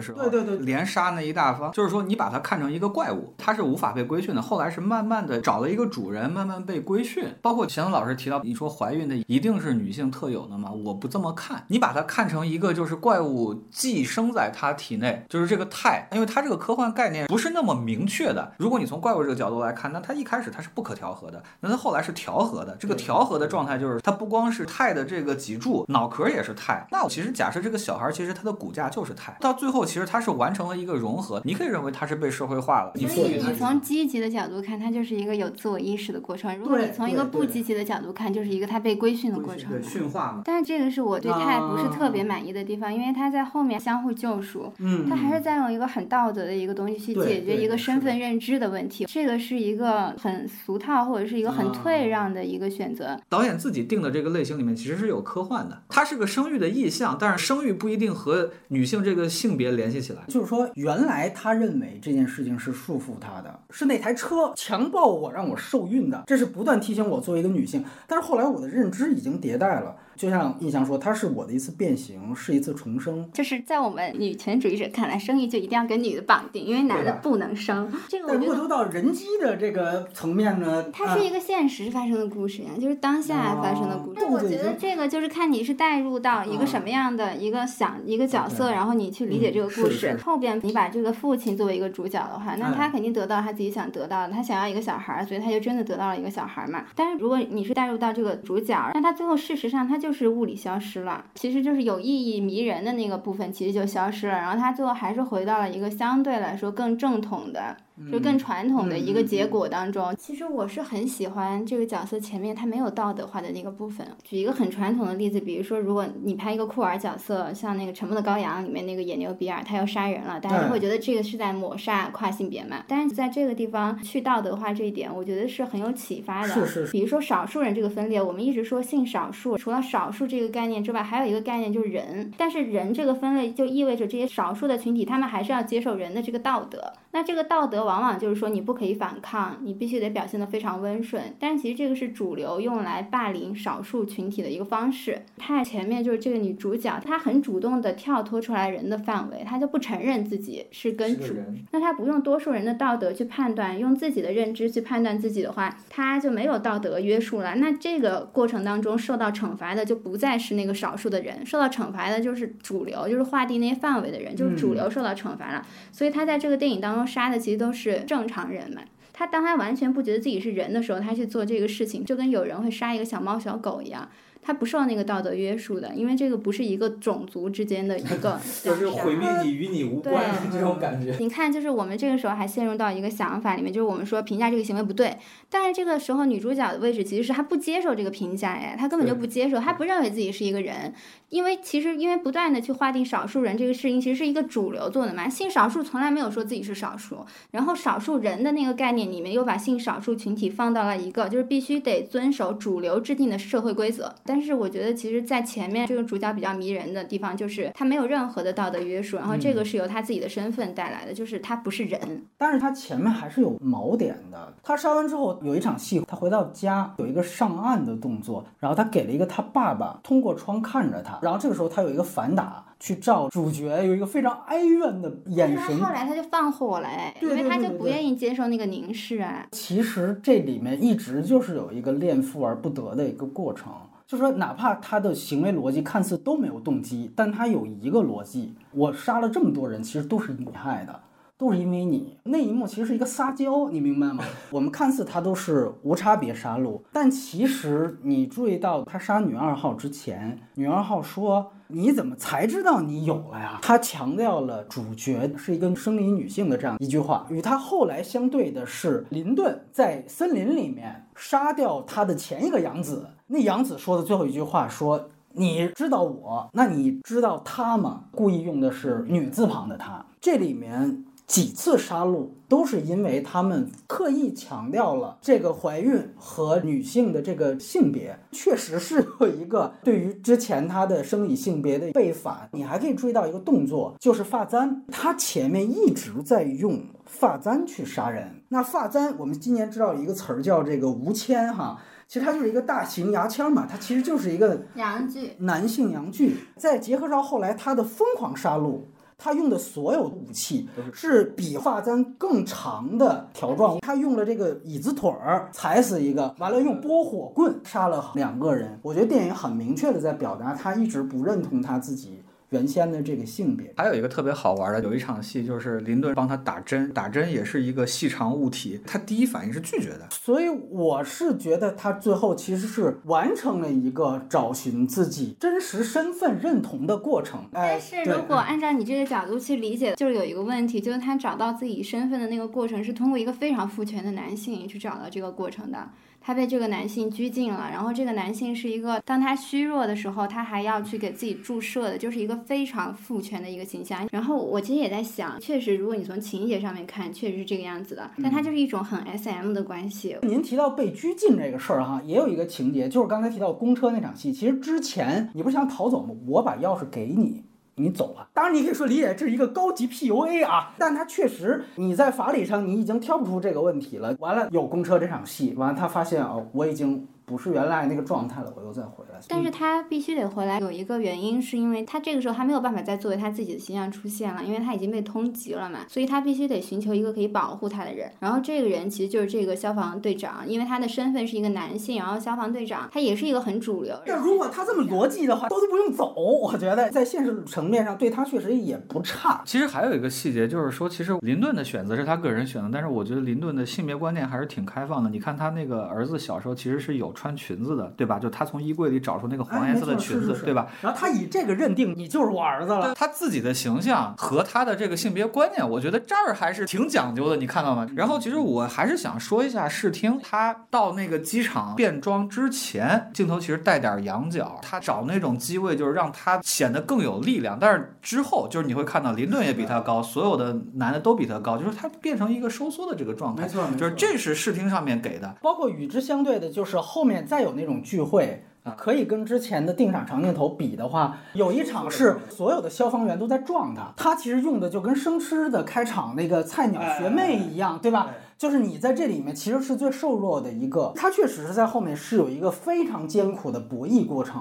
时候，对对对，连杀那一大方，就是说你把它看成一个怪物，它是无法被规训的。后来是慢慢的找了一个主人，慢慢被规训。包括贤思老师提到，你说怀孕的一定是女性特有的吗？我不这么看，你把它看成一个就是。怪物寄生在他体内，就是这个态，因为他这个科幻概念不是那么明确的。如果你从怪物这个角度来看，那他一开始他是不可调和的，那他后来是调和的。这个调和的状态就是它不光是钛的这个脊柱，脑壳也是钛。那我其实假设这个小孩其实他的骨架就是钛，到最后其实他是完成了一个融合。你可以认为他是被社会化了，你所以赋予你从积极的角度看，它就是一个有自我意识的过程；如果你从一个不积极的角度看，就是一个他被规训的过程。对驯化嘛。但是这个是我对泰不是特别满意的地方，因为他在后面相互救赎，嗯，他还是在用一个很道德的一个东西去解决一个身份认知的问题。这个是一个很俗套或者是一个很啊退让的一个选择。导演自己定的这个类型里面其实是有科幻的，它是个生育的意象，但是生育不一定和女性这个性别联系起来。就是说，原来他认为这件事情是束缚他的，是那台车强暴我，让我受孕的，这是不断提醒我作为一个女性。但是后来我的认知已经迭代了，就像印象说，它是我的一次变形，是一次重生。就是在我们女权主义者看来，生育就一定要跟女的绑定，因为男的不能生。这个我觉得都到人机的这个层面呢，啊它是一个现实发生的故事呀，就是当下发生的故事。哦那我觉得这个就是看你是带入到一个什么样的一个想一个角色，然后你去理解这个故事。后边你把这个父亲作为一个主角的话，那哎他肯定得到他自己想得到的，他想要一个小孩儿，所以他就真的得到了一个小孩儿嘛。但是如果你是带入到这个主角，那他最后事实上他就是物理消失了，其实就是有意义迷人的那个部分其实就消失了，然后他最后还是回到了一个相对来说更正统的。就更传统的一个结果当中，其实我是很喜欢这个角色前面他没有道德化的那个部分。举一个很传统的例子，比如说，如果你拍一个酷儿角色，像那个《沉默的羔羊》里面那个野牛比尔，他要杀人了，大家会觉得这个是在抹杀跨性别嘛？但是在这个地方去道德化这一点，我觉得是很有启发的。是是是比如说少数人这个分裂，我们一直说性少数，除了少数这个概念之外，还有一个概念就是人。但是人这个分类就意味着这些少数的群体，他们还是要接受人的这个道德。那这个道德往往就是说你不可以反抗，你必须得表现得非常温顺。但是其实这个是主流用来霸凌少数群体的一个方式。太前面就是这个女主角，她很主动的跳脱出来人的范围，她就不承认自己是跟主。那她不用多数人的道德去判断，用自己的认知去判断自己的话，她就没有道德约束了。那这个过程当中受到惩罚的就不再是那个少数的人，受到惩罚的就是主流，就是划定那些范围的人，就是主流受到惩罚了。所以她在这个电影当中杀的其实都是正常人嘛。他当他完全不觉得自己是人的时候，他去做这个事情，就跟有人会杀一个小猫小狗一样，他不受那个道德约束的，因为这个不是一个种族之间的一个 就是毁灭你与你无关对这种感觉。你看，就是我们这个时候还陷入到一个想法里面，就是我们说评价这个行为不对，但是这个时候女主角的位置其实是她不接受这个评价呀，她根本就不接受，她不认为自己是一个人，因为其实因为不断的去划定少数人这个事情，其实是一个主流做的嘛，性少数从来没有说自己是少数，然后少数人的那个概念里面又把性少数群体放到了一个就是必须得遵守主流制定的社会规则，但是我觉得其实在前面这个主角比较迷人的地方就是他没有任何的道德约束，然后这个是由他自己的身份带来的，就是他不是人。但是他前面还是有锚点的。他杀完之后有一场戏，他回到家有一个上岸的动作，然后他给了一个他爸爸通过窗看着他，然后这个时候他有一个反打去照主角，有一个非常哀怨的眼神。他后来他就放火了哎，因为他就不愿意接受那个凝视啊。其实这里面一直就是有一个恋父而不得的一个过程。就说哪怕他的行为逻辑看似都没有动机，但他有一个逻辑：我杀了这么多人，其实都是你害的。都是因为你那一幕其实是一个撒娇，你明白吗？我们看似他都是无差别杀戮，但其实你注意到他杀女二号之前，女二号说：“你怎么才知道你有了呀？”他强调了主角是一个生理女性的这样一句话，与他后来相对的是林顿在森林里面杀掉他的前一个养子，那杨子说的最后一句话说。你知道我，那你知道他吗？故意用的是女字旁的他。这里面几次杀戮都是因为他们刻意强调了这个怀孕和女性的这个性别，确实是有一个对于之前她的生理性别的背反。你还可以注意到一个动作，就是发簪，他前面一直在用发簪去杀人。那发簪，我们今年知道一个词儿叫这个无铅哈。其实它就是一个大型牙签嘛，它其实就是一个阳具，男性阳具。再结合到后来他的疯狂杀戮，他用的所有武器是比发簪更长的条状。他用了这个椅子腿儿踩死一个，完了用拨火棍杀了两个人。我觉得电影很明确的在表达他一直不认同他自己。原先的这个性别。还有一个特别好玩的，有一场戏就是林顿帮他打针，打针也是一个细长物体，他第一反应是拒绝的。所以我是觉得他最后其实是完成了一个找寻自己真实身份认同的过程。哎但是如果按照你这个角度去理解，就是有一个问题，就是他找到自己身份的那个过程是通过一个非常父权的男性去找到这个过程的。他被这个男性拘禁了，然后这个男性是一个，当他虚弱的时候，他还要去给自己注射的，就是一个非常父权的一个形象。然后我其实也在想，确实，如果你从情节上面看，确实是这个样子的，但它就是一种很 S M 的关系。您提到被拘禁这个事儿哈，也有一个情节，就是刚才提到公车那场戏。其实之前你不是想逃走吗？我把钥匙给你，你走了。当然，你可以说理解这是一个高级 PUA 啊，但他确实你在法理上你已经挑不出这个问题了。完了有公车这场戏，完了他发现哦，我已经不是原来那个状态了，我又再回来。但是他必须得回来，有一个原因是因为他这个时候他没有办法再作为他自己的形象出现了，因为他已经被通缉了嘛，所以他必须得寻求一个可以保护他的人。然后这个人其实就是这个消防队长，因为他的身份是一个男性，然后消防队长他也是一个很主流。但如果他这么逻辑的话，都都不用走，我觉得在现实层面上对他确实也不差。其实还有一个细节，就是说，其实林顿的选择是他个人选的，但是我觉得林顿的性别观念还是挺开放的。你看他那个儿子小时候其实是有穿裙子的，对吧？就他从衣柜里找出那个黄颜色的裙子，哎是是是对吧？然后他以这个认定你就是我儿子了。对他自己的形象和他的这个性别观念，我觉得这儿还是挺讲究的，你看到吗？然后其实我还是想说一下视听，他到那个机场变装之前，镜头其实带点仰角，他找那种机位就是让他显得更有力量。但是之后就是你会看到林顿也比他高，所有的男的都比他高，就是他变成一个收缩的这个状态。没错，没错就是这是视听上面给的，包括与之相对的，就是后面再有那种聚会。啊可以跟之前的定场长镜头比的话，有一场是所有的消防员都在撞他，他其实用的就跟生吃的开场那个菜鸟学妹一样，对吧？就是你在这里面其实是最瘦弱的一个，他确实是在后面是有一个非常艰苦的博弈过程。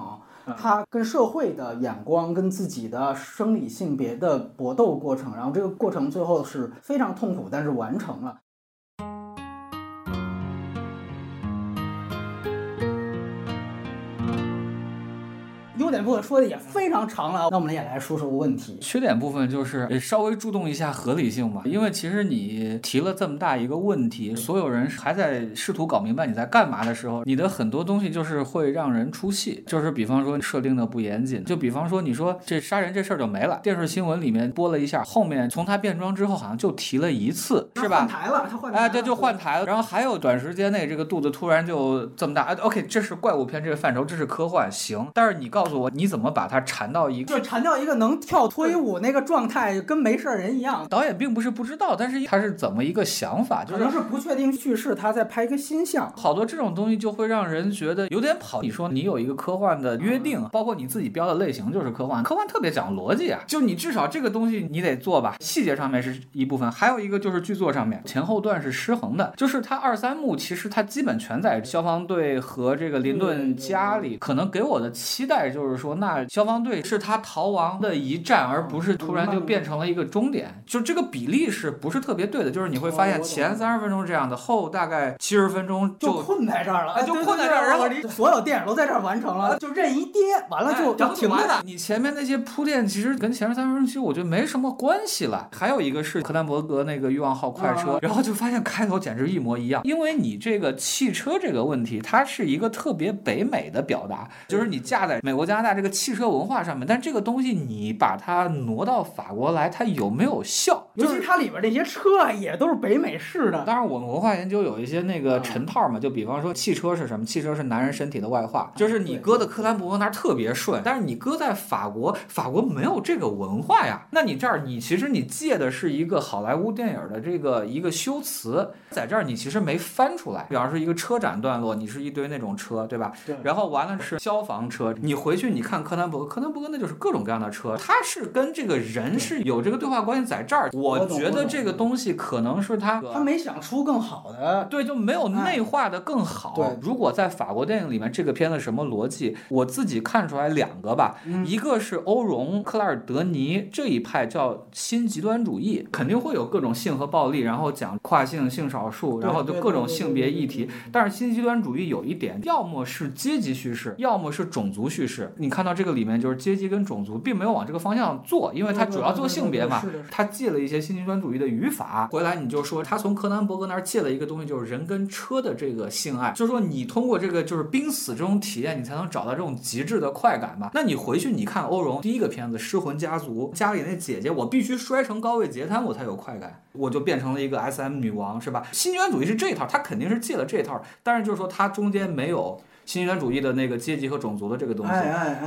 他跟社会的眼光、跟自己的生理性别的搏斗过程，然后这个过程最后是非常痛苦，但是完成了。优点部分说的也非常长了，那我们也来说说问题。缺点部分就是呃稍微注重一下合理性吧，因为其实你提了这么大一个问题，所有人还在试图搞明白你在干嘛的时候，你的很多东西就是会让人出戏，就是比方说设定的不严谨，就比方说你说这杀人这事儿就没了，电视新闻里面播了一下，后面从他变装之后好像就提了一次，是吧？换台了，他换台了哎，对，就换台了。然后还有短时间内这个肚子突然就这么大，哎，OK，这是怪物片这个范畴，这是科幻，行。但是你告诉我，你怎么把它缠到一个？就缠到一个能跳脱舞那个状态，跟没事人一样。导演并不是不知道，但是他是怎么一个想法，就是可能是不确定叙事，他在拍一个新项。好多这种东西就会让人觉得有点跑。你说你有一个科幻的约定，包括你自己标的类型就是科幻，科幻特别讲逻辑啊，就你至少这个东西你得做吧，细节上面是一部分，还有一个就是剧作上面前后段是失衡的，就是它二三幕其实它基本全在消防队和这个林顿家里，可能给我的期待就是说，那消防队是他逃亡的一站，而不是突然就变成了一个终点，就这个比例是不是特别对的？就是你会发现前三十分钟这样的，后大概七十分钟就困在这儿了，哎就困在这儿然后所有电影都在这儿完成了，就任一跌，完了就停了的。你前面那些铺垫，其实跟前面三分钟其实我觉得没什么关系了。还有一个是克兰伯格那个欲望号快车，啊然后就发现开头简直一模一样。因为你这个汽车这个问题，它是一个特别北美的表达，就是你架在美国、加拿大这个汽车文化上面，但这个东西你把它挪到法国来，它有没有效？尤其它里边那些车啊，也都是北美式的。当然，我们文化研究有一些那个陈套嘛，就比方说汽车是什么？汽车是男人身体的外化，就是你搁的克兰伯格那儿特别顺，但是你搁在法国，法国没有这个文化呀。那你这儿你其实你借的是一个好莱坞电影的这个一个修辞，在这儿你其实没翻出来。比方说一个车展段落，你是一堆那种车，对吧？对然后完了是消防车，你回去你看柯南伯格，柯南伯格那就是各种各样的车，他是跟这个人是有这个对话关系在这儿。我觉得这个东西可能是他他没想出更好的，对，就没有内化的更好。对如果在法国电影里面，这个片子什么逻辑，我自己看出来两个吧，嗯一个是欧荣、克莱尔德尼这一派叫新极端主义，肯定会有各种性和暴力，然后讲跨性、性少数，然后就各种性别议题。但是新极端主义有一点，要么是阶级叙事，要么是种族叙事。你看到这个里面就是阶级跟种族并没有往这个方向做，因为它主要做性别嘛，他借了一些新极端主义的语法回来，你就说他从柯南伯格那儿借了一个东西，就是人跟车的这个性爱，就是说你通过这个就是濒死这种体验，你才能找到这种极致的快感吧。那你回去你看欧荣第一个片子《失魂家族》，家里那姐姐我必须摔成高位截瘫我才有快感，我就变成了一个 S M 女王，是吧？新极端主义是这一套，他肯定是借了这一套，但是就是说他中间没有新极端主义的那个阶级和种族的这个东西。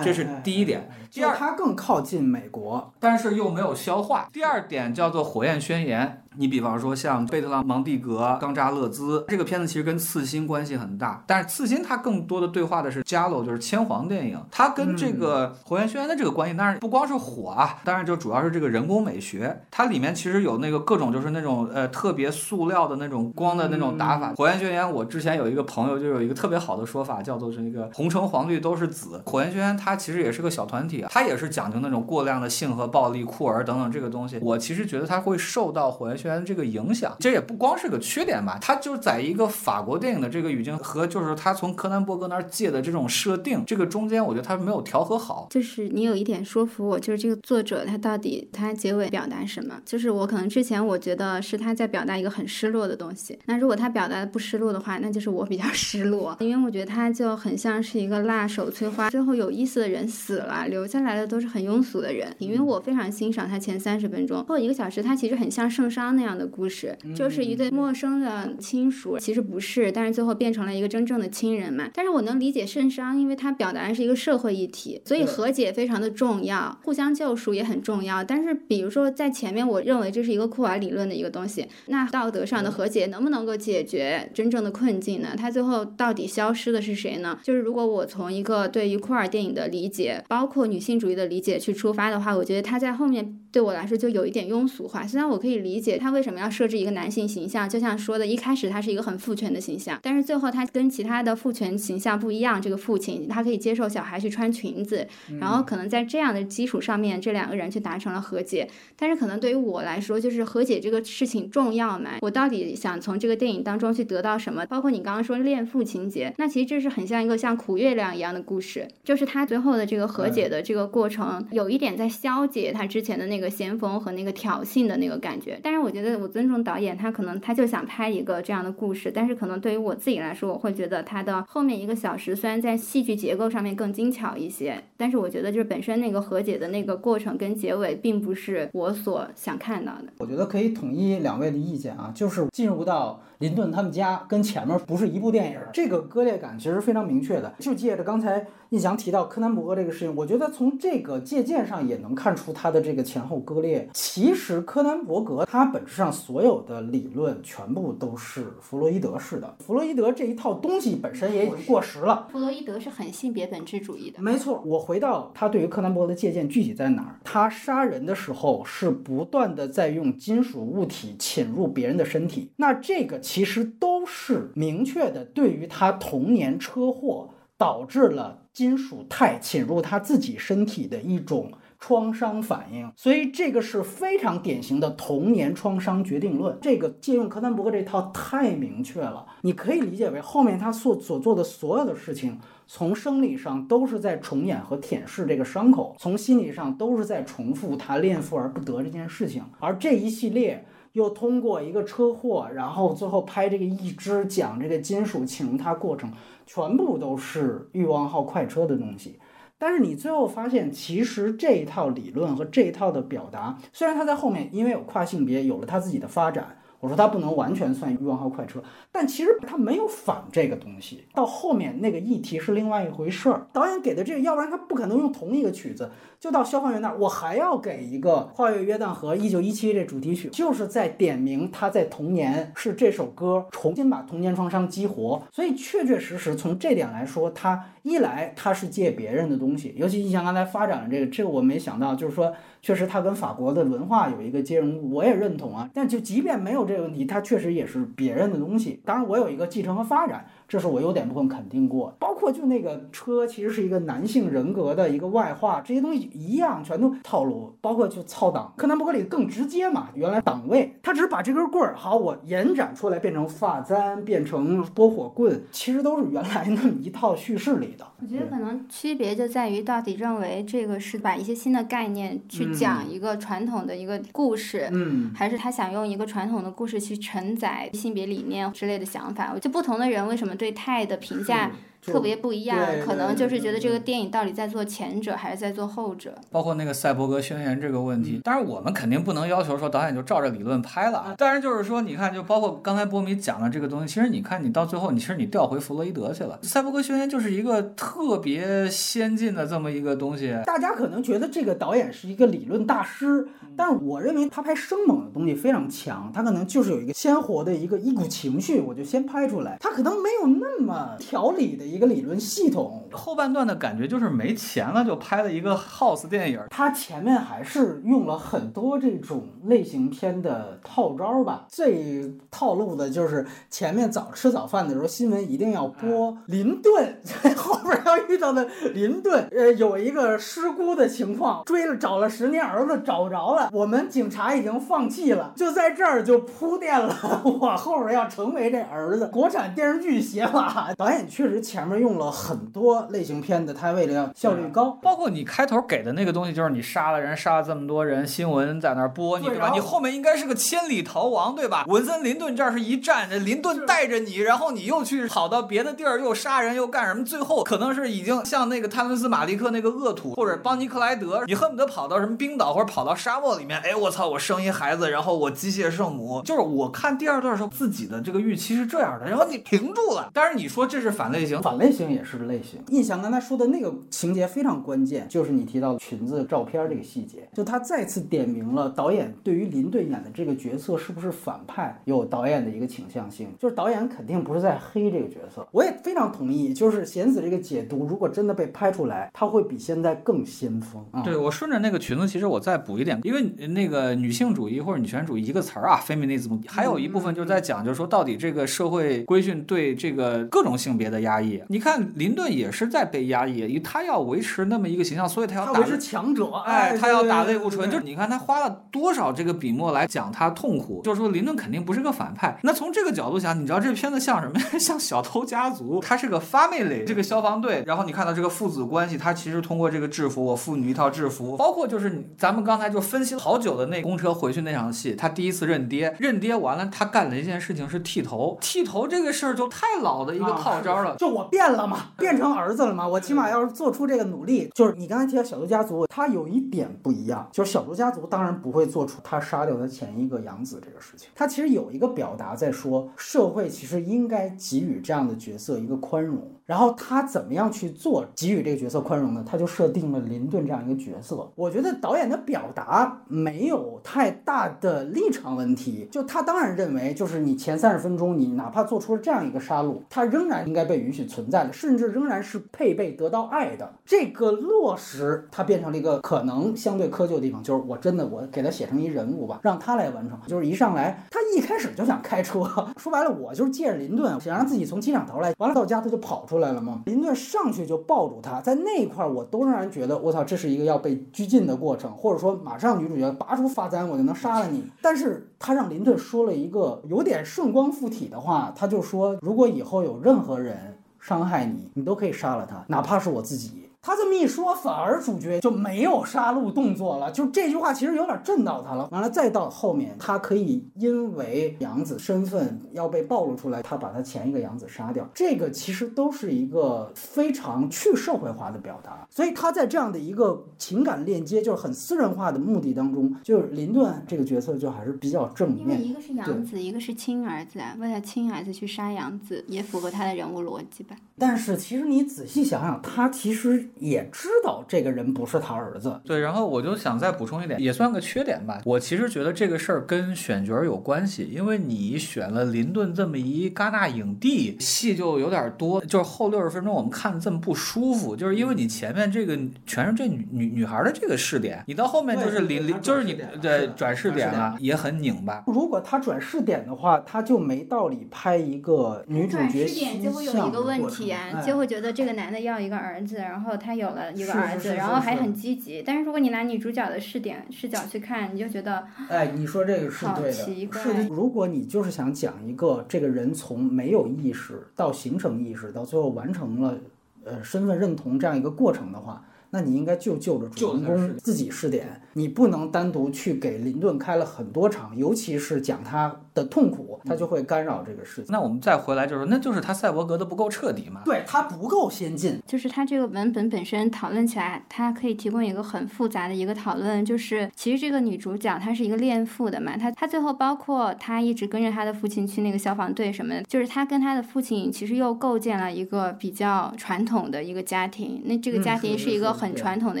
这是哎第一点哎第二它更靠近美国，但是又没有消化。第二点叫做火焰宣言。你比方说像贝特朗芒蒂格、冈扎勒兹这个片子，其实跟刺心关系很大，但是刺心它更多的对话的是加洛，就是千皇电影，它跟这个火焰宣言的这个关系，当然不光是火啊，当然就主要是这个人工美学，它里面其实有那个各种就是那种呃特别塑料的那种光的那种打法。火焰宣言，我之前有一个朋友就有一个特别好的说法，叫做是那个红橙黄绿都是紫。火焰宣言它其实也是个小团体啊，它也是讲究那种过量的性和暴力、酷儿等等这个东西。我其实觉得它会受到火焰宣言这个影响，这也不光是个缺点吧，它就在一个法国电影的这个语境和就是他从柯南伯格那儿借的这种设定，这个中间我觉得他没有调和好。就是你有一点说服我，就是这个作者他到底他结尾表达什么？就是我可能之前我觉得是他在表达一个很失落的东西，那如果他表达的不失落的话，那就是我比较 失落，因为我觉得他就很像是一个辣手摧花，最后有意思的人死了，留下来的都是很庸俗的人。因为我非常欣赏他前三十分钟或一个小时，他其实很像圣殇那样的故事，就是一对陌生的亲属，其实不是，但是最后变成了一个真正的亲人嘛。但是我能理解圣殇，因为它表达的是一个社会议题，所以和解非常的重要，互相救赎也很重要。但是比如说在前面，我认为这是一个库尔理论的一个东西，那道德上的和解能不能够解决真正的困境呢？它最后到底消失的是谁呢？就是如果我从一个对于库尔电影的理解，包括女性主义的理解去出发的话，我觉得它在后面对我来说就有一点庸俗化。虽然我可以理解他为什么要设置一个男性形象，就像说的，一开始他是一个很父权的形象，但是最后他跟其他的父权形象不一样。这个父亲他可以接受小孩去穿裙子，然后可能在这样的基础上面，这两个人去达成了和解。但是可能对于我来说，就是和解这个事情重要吗？我到底想从这个电影当中去得到什么？包括你刚刚说恋父情节，那其实这是很像一个像苦月亮一样的故事，就是他最后的这个和解的这个过程，有一点在消解他之前的那个个先锋和那个挑衅的那个感觉。但是我觉得我尊重导演，他可能他就想拍一个这样的故事，但是可能对于我自己来说，我会觉得他的后面一个小时虽然在戏剧结构上面更精巧一些，但是我觉得就是本身那个和解的那个过程跟结尾，并不是我所想看到的。我觉得可以统一两位的意见啊，就是进入到林顿他们家跟前面不是一部电影，这个割裂感其实非常明确的。就借着刚才印翔提到柯南伯格这个事情，我觉得从这个借鉴上也能看出他的这个前后割裂。其实柯南伯格他本质上所有的理论全部都是弗洛伊德式的，弗洛伊德这一套东西本身也已经过时了。弗洛伊德是很性别本质主义的。没错，我回到他对于柯南伯格的借鉴具体在哪儿？他杀人的时候是不断的在用金属物体侵入别人的身体，那这个其实都是明确的对于他童年车祸导致了金属钛侵入他自己身体的一种。创伤反应，所以这个是非常典型的童年创伤决定论。这个借用柯南伯格这套太明确了，你可以理解为后面他所所做的所有的事情，从生理上都是在重演和舔舐这个伤口，从心理上都是在重复他恋父而不得这件事情。而这一系列又通过一个车祸，然后最后拍这个一支讲这个金属侵入他过程，全部都是欲望号快车的东西。但是你最后发现，其实这一套理论和这一套的表达，虽然他在后面因为有跨性别，有了他自己的发展，我说他不能完全算欲望号快车，但其实他没有反这个东西。到后面那个议题是另外一回事儿。导演给的这个，要不然他不可能用同一个曲子，就到消防员那儿，我还要给一个跨越约旦河一九一七这主题曲，就是在点名他在童年是这首歌重新把童年创伤激活。所以确确实实从这点来说，他一来他是借别人的东西，尤其你像刚才发展的这个，这个我没想到，就是说确实他跟法国的文化有一个兼容，我也认同啊。但就即便没有这个问题，它确实也是别人的东西。当然，我有一个继承和发展，这是我优点部分肯定过。包括就那个车其实是一个男性人格的一个外化，这些东西一样全都套路。包括就操党，柯南伯格里更直接嘛，原来党位，他只是把这根棍儿好我延展出来变成发簪，变成拨火棍，其实都是原来那么一套叙事里的。我觉得可能区别就在于到底认为这个是把一些新的概念去讲一个传统的一个故事，嗯，还是他想用一个传统的故事去承载性别理念之类的想法。就不同的人为什么对泰的评价特别不一样，可能就是觉得这个电影到底在做前者还是在做后者。包括那个赛博格宣言这个问题，当然我们肯定不能要求说导演就照着理论拍了。当然就是说，你看，就包括刚才波米讲的这个东西，其实你看，你到最后，你其实你调回弗洛伊德去了。赛博格宣言就是一个特别先进的这么一个东西。大家可能觉得这个导演是一个理论大师，但是我认为他拍生猛的东西非常强。他可能就是有一个鲜活的一个一股情绪，我就先拍出来。他可能没有那么条理的一个理论系统。后半段的感觉就是没钱了，就拍了一个 house 电影。他前面还是用了很多这种类型片的套招吧。最套路的就是前面早吃早饭的时候，新闻一定要播林顿后边要遇到的林顿，呃，有一个失孤的情况，追了找了十年儿子找不着了，我们警察已经放弃了，就在这儿就铺垫了 我后边要成为这儿子。国产电视剧写法，导演确实前面用了很多类型片的，他为了要效率高，包括你开头给的那个东西，就是你杀了人，杀了这么多人，新闻在那儿播，你对吧？你后面应该是个千里逃亡，对吧？文森林顿这儿是一站，林顿带着你，然后你又去跑到别的地儿，又杀人又干什么？最后可能是已经像那个泰伦斯马利克那个恶徒，或者邦尼克莱德，你恨不得跑到什么冰岛或者跑到沙漠里面，哎，我操，我生一孩子，然后我机械圣母，就是我看第二段的时候，自己的这个预期是这样的，然后你停住了。但是你说这是反类型，类型也是类型。印象刚才说的那个情节非常关键，就是你提到裙子照片这个细节，就他再次点明了导演对于林队演的这个角色是不是反派有导演的一个倾向性，就是导演肯定不是在黑这个角色。我也非常同意，就是贤子这个解读，如果真的被拍出来，他会比现在更先锋。对我顺着那个裙子，其实我再补一点，因为那个女性主义或者女权主义一个词儿啊，feminism，还有一部分就是在讲，就是说到底这个社会规训对这个各种性别的压抑。你看林顿也是在被压抑，他要维持那么一个形象，所以他要打维持强者，哎，他要打类类固醇，就是你看他花了多少这个笔墨来讲他痛苦，就是说林顿肯定不是个反派。那从这个角度想，你知道这片子像什么？像小偷家族，他是个 family，这个消防队，然后你看到这个父子关系，他其实通过这个制服，我父女一套制服，包括就是咱们刚才就分析了好久的那公车回去那场戏，他第一次认爹，认爹完了，他干了一件事情是剃头，剃头这个事儿就太老的一个套招了，就我变了嘛，变成儿子了嘛，我起码要是做出这个努力。就是你刚才提到小猪家族，他有一点不一样，就是小猪家族当然不会做出他杀掉他前一个养子这个事情，他其实有一个表达在说，社会其实应该给予这样的角色一个宽容。然后他怎么样去做给予这个角色宽容呢？他就设定了林顿这样一个角色。我觉得导演的表达没有太大的立场问题。就他当然认为，就是你前三十分钟，你哪怕做出了这样一个杀戮，他仍然应该被允许存在的，甚至仍然是配备得到爱的。这个落实，它变成了一个可能相对窠臼的地方。就是我真的我给他写成一人物吧，让他来完成。就是一上来，他一开始就想开车，说白了，我就是借着林顿，想让自己从机场逃来。完了到家他就跑出出。来了吗？林顿上去就抱住他，在那一块儿我都让人觉得，我操，这是一个要被拘禁的过程，或者说马上女主角拔出发簪，我就能杀了你。但是他让林顿说了一个有点顺光附体的话，他就说，如果以后有任何人伤害你，你都可以杀了他，哪怕是我自己。他这么一说，反而主角就没有杀戮动作了。就这句话其实有点震到他了。完了，再到后面，他可以因为杨子身份要被暴露出来，他把他前一个杨子杀掉。这个其实都是一个非常去社会化的表达。所以他在这样的一个情感链接，就是很私人化的目的当中，就是林顿这个角色就还是比较正面。因为一个是杨子，一个是亲儿子啊，为了亲儿子去杀杨子，也符合他的人物逻辑吧。但是其实你仔细想想，他其实。也知道这个人不是他儿子。对，然后我就想再补充一点，也算个缺点吧。我其实觉得这个事儿跟选角有关系，因为你选了林顿这么一戛纳影帝，戏就有点多，就是后六十分钟我们看的这么不舒服，就是因为你前面这个全是这女女女孩的这个视点，你到后面就是林林，就是你对转视点了，也很拧巴。如果他转视点的话，他就没道理拍一个女主角视点就会有一个问题啊，就会觉得这个男的要一个儿子，然后他有了一个儿子，然后还很积极。但是如果你拿女主角的视点视角去看，你就觉得，哎，你说这个是对的。是，如果你就是想讲一个这个人从没有意识到形成意识，到最后完成了呃身份认同这样一个过程的话。那你应该就就着主人公自己试点，你不能单独去给林顿开了很多场，尤其是讲他的痛苦，他就会干扰这个事情。那我们再回来就是，那就是他赛博格的不够彻底嘛？对他不够先进。就是他这个文本本身讨论起来，它可以提供一个很复杂的一个讨论，就是其实这个女主角她是一个恋父的嘛，她她最后包括她一直跟着她的父亲去那个消防队什么的，就是她跟她的父亲其实又构建了一个比较传统的一个家庭，那这个家庭是一个。很传统的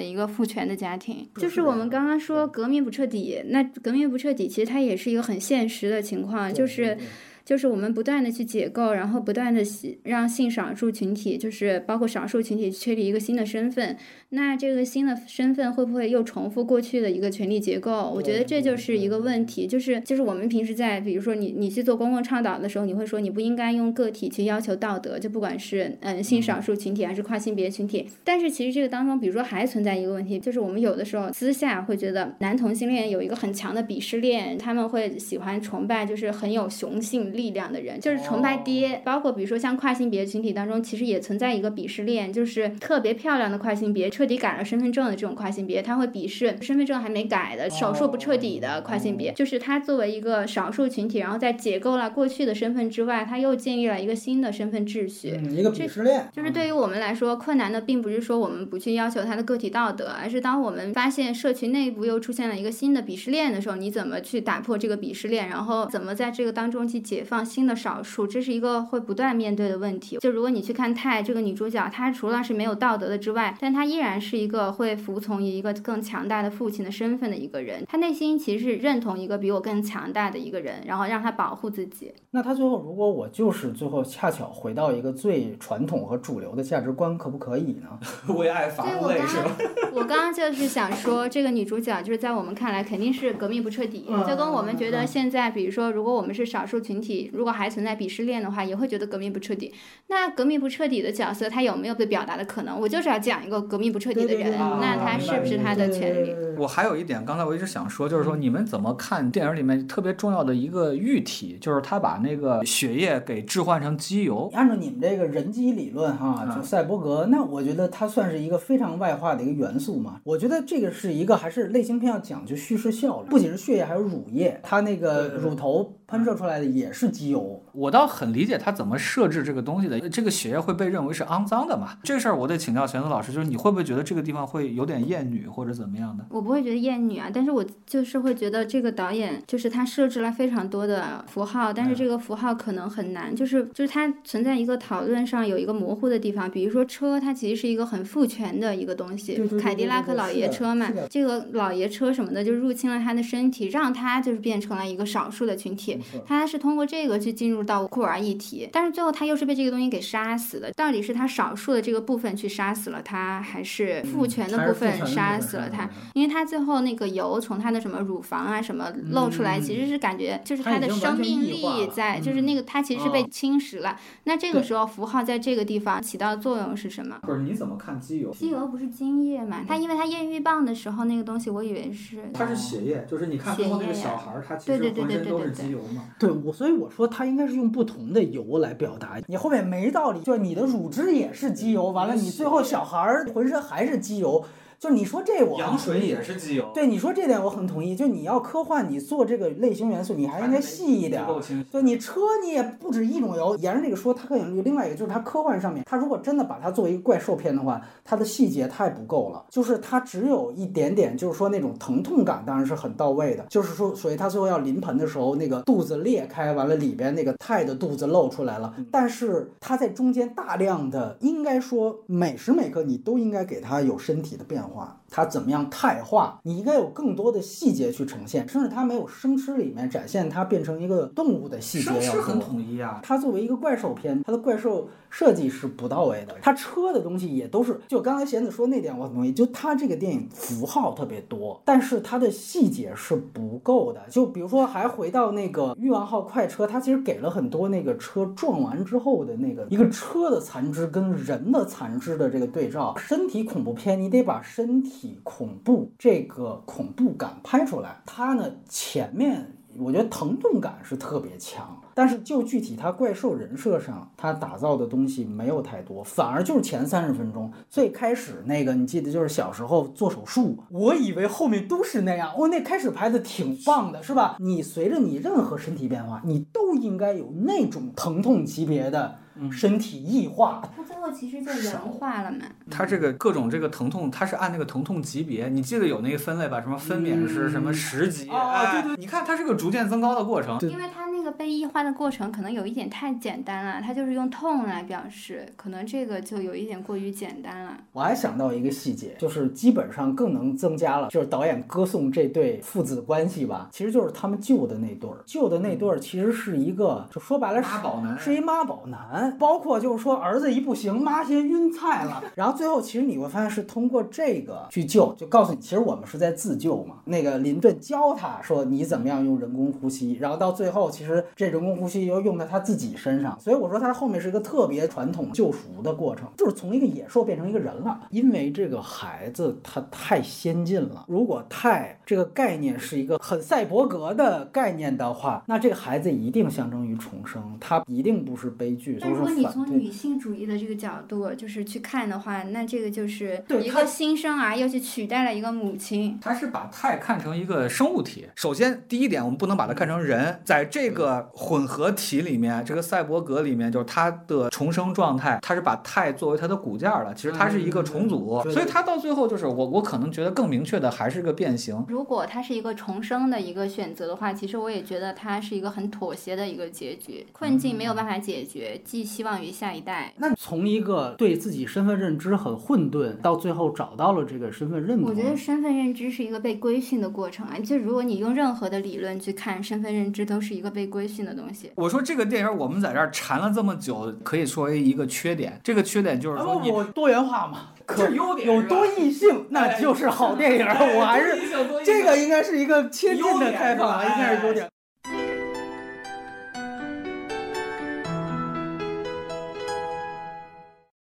一个父权的家庭，就是我们刚刚说革命不彻底，那革命不彻底，其实它也是一个很现实的情况，就是。就是我们不断的去解构，然后不断的让性少数群体，就是包括少数群体确立一个新的身份。那这个新的身份会不会又重复过去的一个权力结构？我觉得这就是一个问题。就是就是我们平时在比如说你你去做公共倡导的时候，你会说你不应该用个体去要求道德，就不管是嗯性少数群体还是跨性别群体。但是其实这个当中，比如说还存在一个问题，就是我们有的时候私下会觉得男同性恋有一个很强的鄙视链，他们会喜欢崇拜就是很有雄性。力量的人就是崇拜爹，包括比如说像跨性别群体当中，其实也存在一个鄙视链，就是特别漂亮的跨性别，彻底改了身份证的这种跨性别，他会鄙视身份证还没改的少数不彻底的跨性别，就是他作为一个少数群体，然后在解构了过去的身份之外，他又建立了一个新的身份秩序，一个鄙视链。就是对于我们来说，困难的并不是说我们不去要求他的个体道德，而是当我们发现社群内部又出现了一个新的鄙视链的时候，你怎么去打破这个鄙视链，然后怎么在这个当中去解。放新的少数，这是一个会不断面对的问题。就如果你去看泰这个女主角，她除了是没有道德的之外，但她依然是一个会服从于一个更强大的父亲的身份的一个人。她内心其实是认同一个比我更强大的一个人，然后让他保护自己。那她最后，如果我就是最后恰巧回到一个最传统和主流的价值观，可不可以呢？为爱发泪是吧？我刚刚就是想说，这个女主角就是在我们看来肯定是革命不彻底，就跟我们觉得现在，比如说，如果我们是少数群体。如果还存在鄙视链的话，也会觉得革命不彻底。那革命不彻底的角色，他有没有被表达的可能？我就是要讲一个革命不彻底的人，那他是不是他的权利？我还有一点，刚才我一直想说，就是说你们怎么看电影里面特别重要的一个喻体，就是他把那个血液给置换成机油。按照你们这个人机理论哈，就赛博格，那我觉得它算是一个非常外化的一个元素嘛。我觉得这个是一个还是类型片要讲究叙事效率，不仅是血液，还有乳液，它那个乳头。喷射出来的也是是机油，我倒很理解他怎么设置这个东西的。这个血液会被认为是肮脏的嘛？这事儿我得请教玄子老师，就是你会不会觉得这个地方会有点厌女或者怎么样的？我不会觉得厌女啊，但是我就是会觉得这个导演就是他设置了非常多的符号，但是这个符号可能很难，就是就是它存在一个讨论上有一个模糊的地方。比如说车，它其实是一个很父权的一个东西，凯迪拉克老爷车嘛，这个老爷车什么的就入侵了他的身体，让他就是变成了一个少数的群体。他是通过这个去进入到库尔一体，但是最后他又是被这个东西给杀死的。到底是他少数的这个部分去杀死了他，还是父权的部分杀死了他？因为他最后那个油从他的什么乳房啊什么露出来，其实是感觉就是他的生命力在，就是那个他其实是被侵蚀了。那这个时候符号在这个地方起到作用是什么？不是你怎么看机油？机油不是精液嘛？他因为他验孕棒的时候那个东西，我以为是它是血液，就是你看最后那个小孩，他其实浑身都是机油嘛。对。我所以我说他应该是用不同的油来表达，你后面没道理，就你的乳汁也是机油，完了你最后小孩儿浑身还是机油。就是你说这我羊水也是机油，对你说这点我很同意，就你要科幻，你做这个类型元素，你还应该细一点。对你车你也不止一种油，沿着这个说，它可能有另外一个，就是它科幻上面，它如果真的把它作为一个怪兽片的话，它的细节太不够了，就是它只有一点点，就是说那种疼痛感当然是很到位的，就是说，所以它最后要临盆的时候，那个肚子裂开，完了里边那个泰的肚子露出来了，但是它在中间大量的，应该说每时每刻你都应该给它有身体的变化。话它怎么样态化？你应该有更多的细节去呈现，甚至它没有生吃里面展现它变成一个动物的细节要多。生吃很统一啊，它作为一个怪兽片，它的怪兽设计是不到位的。它车的东西也都是，就刚才贤子说那点我很同意。就它这个电影符号特别多，但是它的细节是不够的。就比如说，还回到那个欲望号快车，它其实给了很多那个车撞完之后的那个一个车的残肢跟人的残肢的这个对照。身体恐怖片，你得把身体。恐怖这个恐怖感拍出来，它呢前面我觉得疼痛感是特别强，但是就具体它怪兽人设上，它打造的东西没有太多，反而就是前三十分钟最开始那个，你记得就是小时候做手术，我以为后面都是那样，哦，那开始拍的挺棒的，是吧？你随着你任何身体变化，你都应该有那种疼痛级别的。身体异化，它最后其实就人化了嘛。它这个各种这个疼痛，它是按那个疼痛级别，你记得有那个分类吧？什么分娩是什么十级？啊，对对，你看它是个逐渐增高的过程。因为它那个被异化的过程可能有一点太简单了，它就是用痛来表示，可能这个就有一点过于简单了。我还想到一个细节，就是基本上更能增加了，就是导演歌颂这对父子关系吧，其实就是他们救的那对儿，救的那对儿其实是一个，就说白了妈宝男，是一妈宝男。包括就是说，儿子一不行，妈先晕菜了。然后最后，其实你会发现是通过这个去救，就告诉你，其实我们是在自救嘛。那个林顿教他说你怎么样用人工呼吸，然后到最后，其实这人工呼吸又用在他自己身上。所以我说他后面是一个特别传统救赎的过程，就是从一个野兽变成一个人了。因为这个孩子他太先进了，如果太这个概念是一个很赛博格的概念的话，那这个孩子一定象征于重生，他一定不是悲剧。但如果你从女性主义的这个角度就是去看的话，那这个就是对一个新生儿又去取代了一个母亲。他是把钛看成一个生物体。首先，第一点，我们不能把它看成人，在这个个混合体里面，这个赛博格里面，就是它的重生状态，它是把钛作为它的骨架了。其实它是一个重组，所以它到最后就是我，我可能觉得更明确的还是个变形。如果它是一个重生的一个选择的话，其实我也觉得它是一个很妥协的一个结局，困境没有办法解决，寄希望于下一代。那从一个对自己身份认知很混沌，到最后找到了这个身份认同，我觉得身份认知是一个被规训的过程啊。就如果你用任何的理论去看身份认知，都是一个被规训的东西。我说这个电影我们在这儿缠了这么久，可以说为一个缺点。这个缺点就是说你多元化嘛，可优点有多异性，那就是好电影。我还是这个应该是一个切近的开放啊，应该是优点。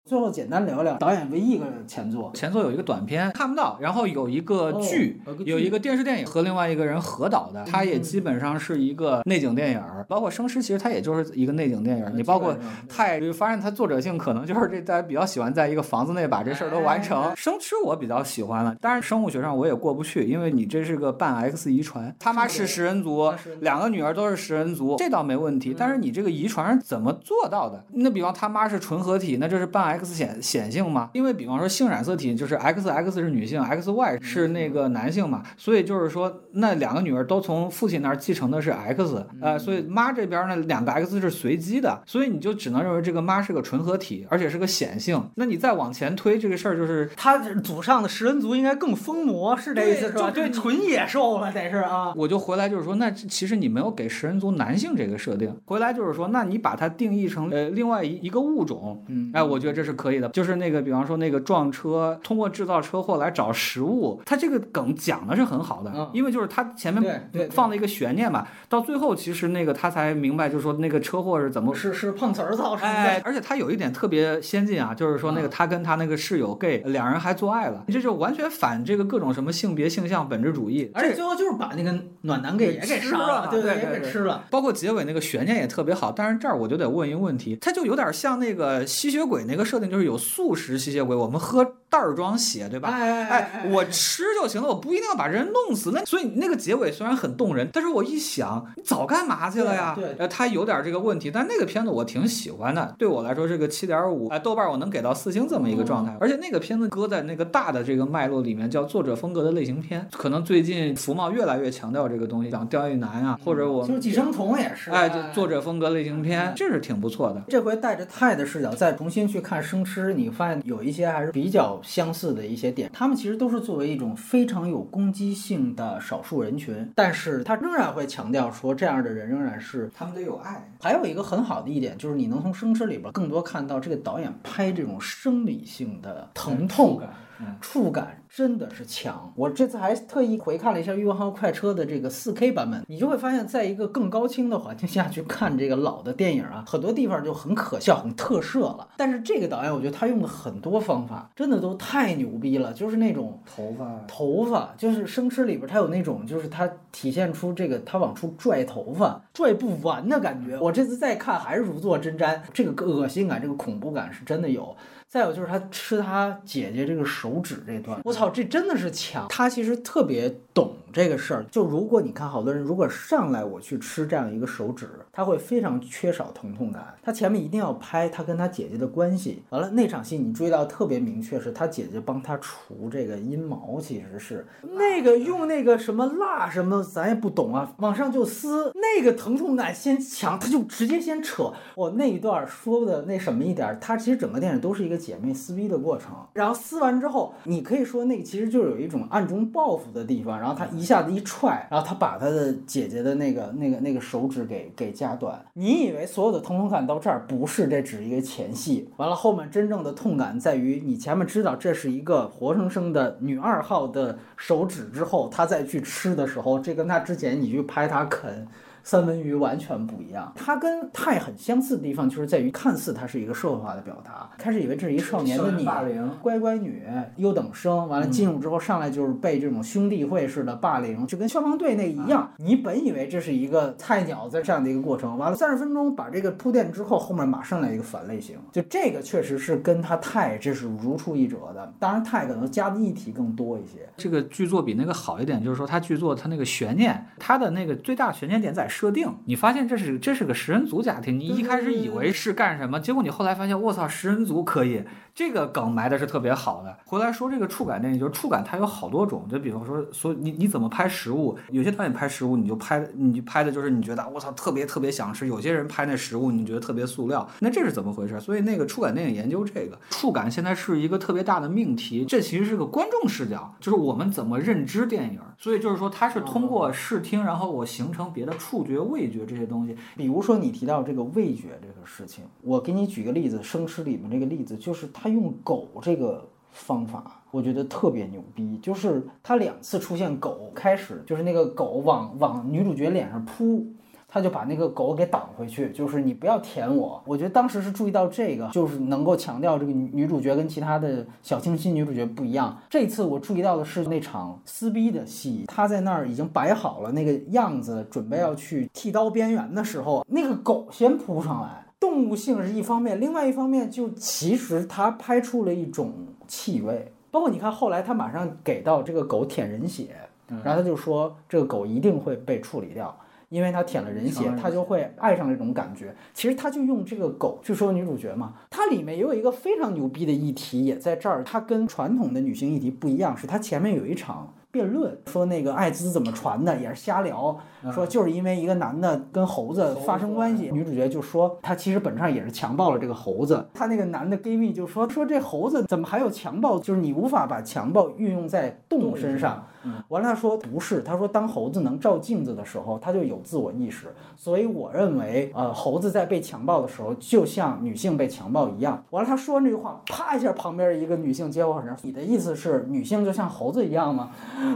最后简单聊聊导演唯一一个前作，前作有一个短片看不到，然后有一个剧，有一个电视电影和另外一个人合导的，它也基本上是一个内景电影，包括生尸其实它也就是一个内景电影。你包括太发现它作者性可能就是这大家比较喜欢在一个房子内把这事儿都完成。生吃我比较喜欢了，但是生物学上我也过不去，因为你这是个半 X 遗传，他妈是食人族，两个女儿都是食人族，这倒没问题。但是你这个遗传是怎么做到的？那比方他妈是纯合体，那这是半 X。X 显显性嘛？因为比方说性染色体就是 X X 是女性，X Y 是那个男性嘛，所以就是说那两个女儿都从父亲那儿继承的是 X，呃，所以妈这边呢两个 X 是随机的，所以你就只能认为这个妈是个纯合体，而且是个显性。那你再往前推这个事儿，就是他祖上的食人族应该更疯魔，是这意思是吧？对，纯野兽了得是啊。我就回来就是说，那其实你没有给食人族男性这个设定，回来就是说，那你把它定义成呃另外一一个物种，嗯，哎，我觉得这是。是可以的，就是那个，比方说那个撞车，通过制造车祸来找食物，他这个梗讲的是很好的，因为就是他前面放了一个悬念嘛，到最后其实那个他才明白，就是说那个车祸是怎么是是碰瓷儿造成的，哎，而且他有一点特别先进啊，就是说那个他跟他那个室友 gay 两人还做爱了，这就完全反这个各种什么性别性向本质主义，而且最后就是把那个暖男给也给吃了，对对，也给吃了，包括结尾那个悬念也特别好，但是这儿我就得问一个问题，他就有点像那个吸血鬼那个设定，就是有素。食吸血鬼，我们喝袋儿装血，对吧？哎哎，我吃就行了，我不一定要把人弄死。那所以那个结尾虽然很动人，但是我一想，你早干嘛去了呀？对对呃，它有点这个问题，但那个片子我挺喜欢的。对我来说，这个七点五，哎，豆瓣我能给到四星这么一个状态。而且那个片子搁在那个大的这个脉络里面，叫作者风格的类型片。可能最近福茂越来越强调这个东西，像刁亦男啊，或者我就是寄生虫也是，哎，就作者风格类型片，这是挺不错的。这回带着泰的视角再重新去看生吃，你发现有一些还是比较相似的一些点。他们其实都是作为一种非常有攻击性的少数人群，但是他仍然会强调说，这样的人仍然是他们得有爱。还有一个很好的一点，就是你能从生吃里边更多看到这个导演拍这种生理性的疼痛感，触感真的是强。我这次还特意回看了一下《欲望号快车》的这个 4K 版本，你就会发现，在一个更高清的环境下去看这个老的电影啊，很多地方就很可笑、很特摄了。但是这个导演，我觉得他用了很多方法真的都太牛逼了，就是那种头发头发，就是生吃里边，它有那种，就是它体现出这个它往出拽头发，拽不完的感觉。我这次再看还是如坐针毡，这个恶心感，这个恐怖感是真的有。再有就是他吃他姐姐这个手指这段，我操，这真的是强。他其实特别懂这个事儿。就如果你看好多人，如果上来我去吃这样一个手指，他会非常缺少疼痛感。他前面一定要拍他跟他姐姐的关系。完了那场戏你注意到特别明确，是他姐姐帮他除这个阴毛，其实是那个用那个什么蜡什么，咱也不懂啊，往上就撕，那个疼痛感先强，他就直接先扯。我那一段说的那什么一点儿，他其实整个电影都是一个姐妹撕逼的过程。然后撕完之后，你可以说那个其实就有一种暗中报复的地方。然后然后他一下子一踹，然后他把他的姐姐的那个那个那个手指给给夹断。你以为所有的疼痛感到这儿不是，这只是一个前戏。完了后面真正的痛感在于你前面知道这是一个活生生的女二号的手指之后，他再去吃的时候，这跟他之前你去拍他啃。三文鱼完全不一样，它跟泰很相似的地方就是在于，看似它是一个社会化的表达。开始以为这是一少年的你，霸凌乖乖女、优等生，完了进入之后上来就是被这种兄弟会式的霸凌，就跟消防队那一样。你本以为这是一个菜鸟在这样的一个过程，完了三十分钟把这个铺垫之后，后面马上来一个反类型，就这个确实是跟他泰这是如出一辙的。当然泰可能加的议题更多一些。这个剧作比那个好一点，就是说它剧作它那个悬念，它的那个最大悬念点在设定。你发现这是这是个食人族家庭，你一开始以为是干什么，结果你后来发现，我操，食人族可以。这个梗埋的是特别好的。回来说这个触感电影，就是触感它有好多种，就比方说，所以你你怎么拍食物？有些导演拍食物，你就拍你就拍的就是你觉得我操特别特别想吃；有些人拍那食物，你觉得特别塑料。那这是怎么回事？所以那个触感电影研究这个触感，现在是一个特别大的命题。这其实是个观众视角，就是我们怎么认知电影。所以就是说，它是通过视听，然后我形成别的触觉、味觉这些东西。比如说你提到这个味觉这个事情，我给你举个例子，《生吃》里面这个例子，就是用狗这个方法，我觉得特别牛逼。就是他两次出现狗，开始就是那个狗往往女主角脸上扑。他就把那个狗给挡回去，就是你不要舔我。我觉得当时是注意到这个，就是能够强调这个女主角跟其他的小清新女主角不一样。这次我注意到的是那场撕逼的戏，他在那儿已经摆好了那个样子，准备要去剃刀边缘的时候，那个狗先扑上来。动物性是一方面，另外一方面就其实他拍出了一种气味，包括你看后来他马上给到这个狗舔人血，然后他就说这个狗一定会被处理掉。因为它舔了人血，它就会爱上这种感觉。其实他就用这个狗去说女主角嘛。它里面也有一个非常牛逼的议题，也在这儿。它跟传统的女性议题不一样，是它前面有一场辩论，说那个艾滋怎么传的，也是瞎聊。说就是因为一个男的跟猴子发生关系，女主角就说他其实本质上也是强暴了这个猴子。他那个男的 gay 蜜就说说这猴子怎么还有强暴？就是你无法把强暴运用在动物身上。完了他说不是，他说当猴子能照镜子的时候，他就有自我意识。所以我认为，呃，猴子在被强暴的时候，就像女性被强暴一样。完了他说完这句话，啪一下，旁边一个女性接话说：“你的意思是女性就像猴子一样吗？”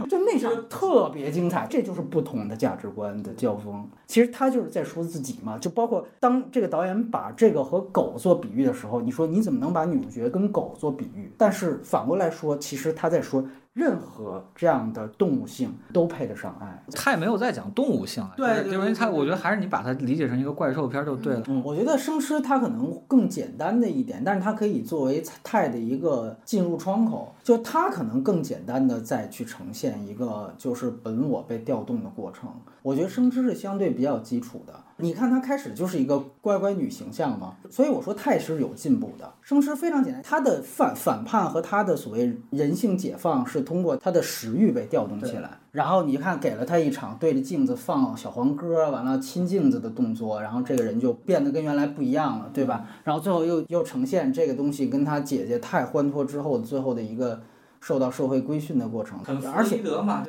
就那场特别精彩，这就是不同的价值观的交锋。其实他就是在说自己嘛，就包括当这个导演把这个和狗做比喻的时候，你说你怎么能把女主角跟狗做比喻？但是反过来说，其实他在说任何这样的动物性都配得上爱。他也没有在讲动物性了，对就是因为他，我觉得还是你把它理解成一个怪兽片儿就对了。嗯，我觉得生吃它可能更简单的一点，但是它可以作为泰的一个进入窗口，就它可能更简单的再去呈现一个就是本我被调动的过程。我觉得生吃是相对比较基础的。你看她开始就是一个乖乖女形象嘛，所以我说泰是有进步的。生吃非常简单，她的反反叛和她的所谓人性解放是通过她的食欲被调动起来。然后你看，给了他一场对着镜子放小黄歌，完了亲镜子的动作，然后这个人就变得跟原来不一样了，对吧？然后最后又又呈现这个东西跟他姐姐太欢脱之后最后的一个受到社会规训的过程，而且，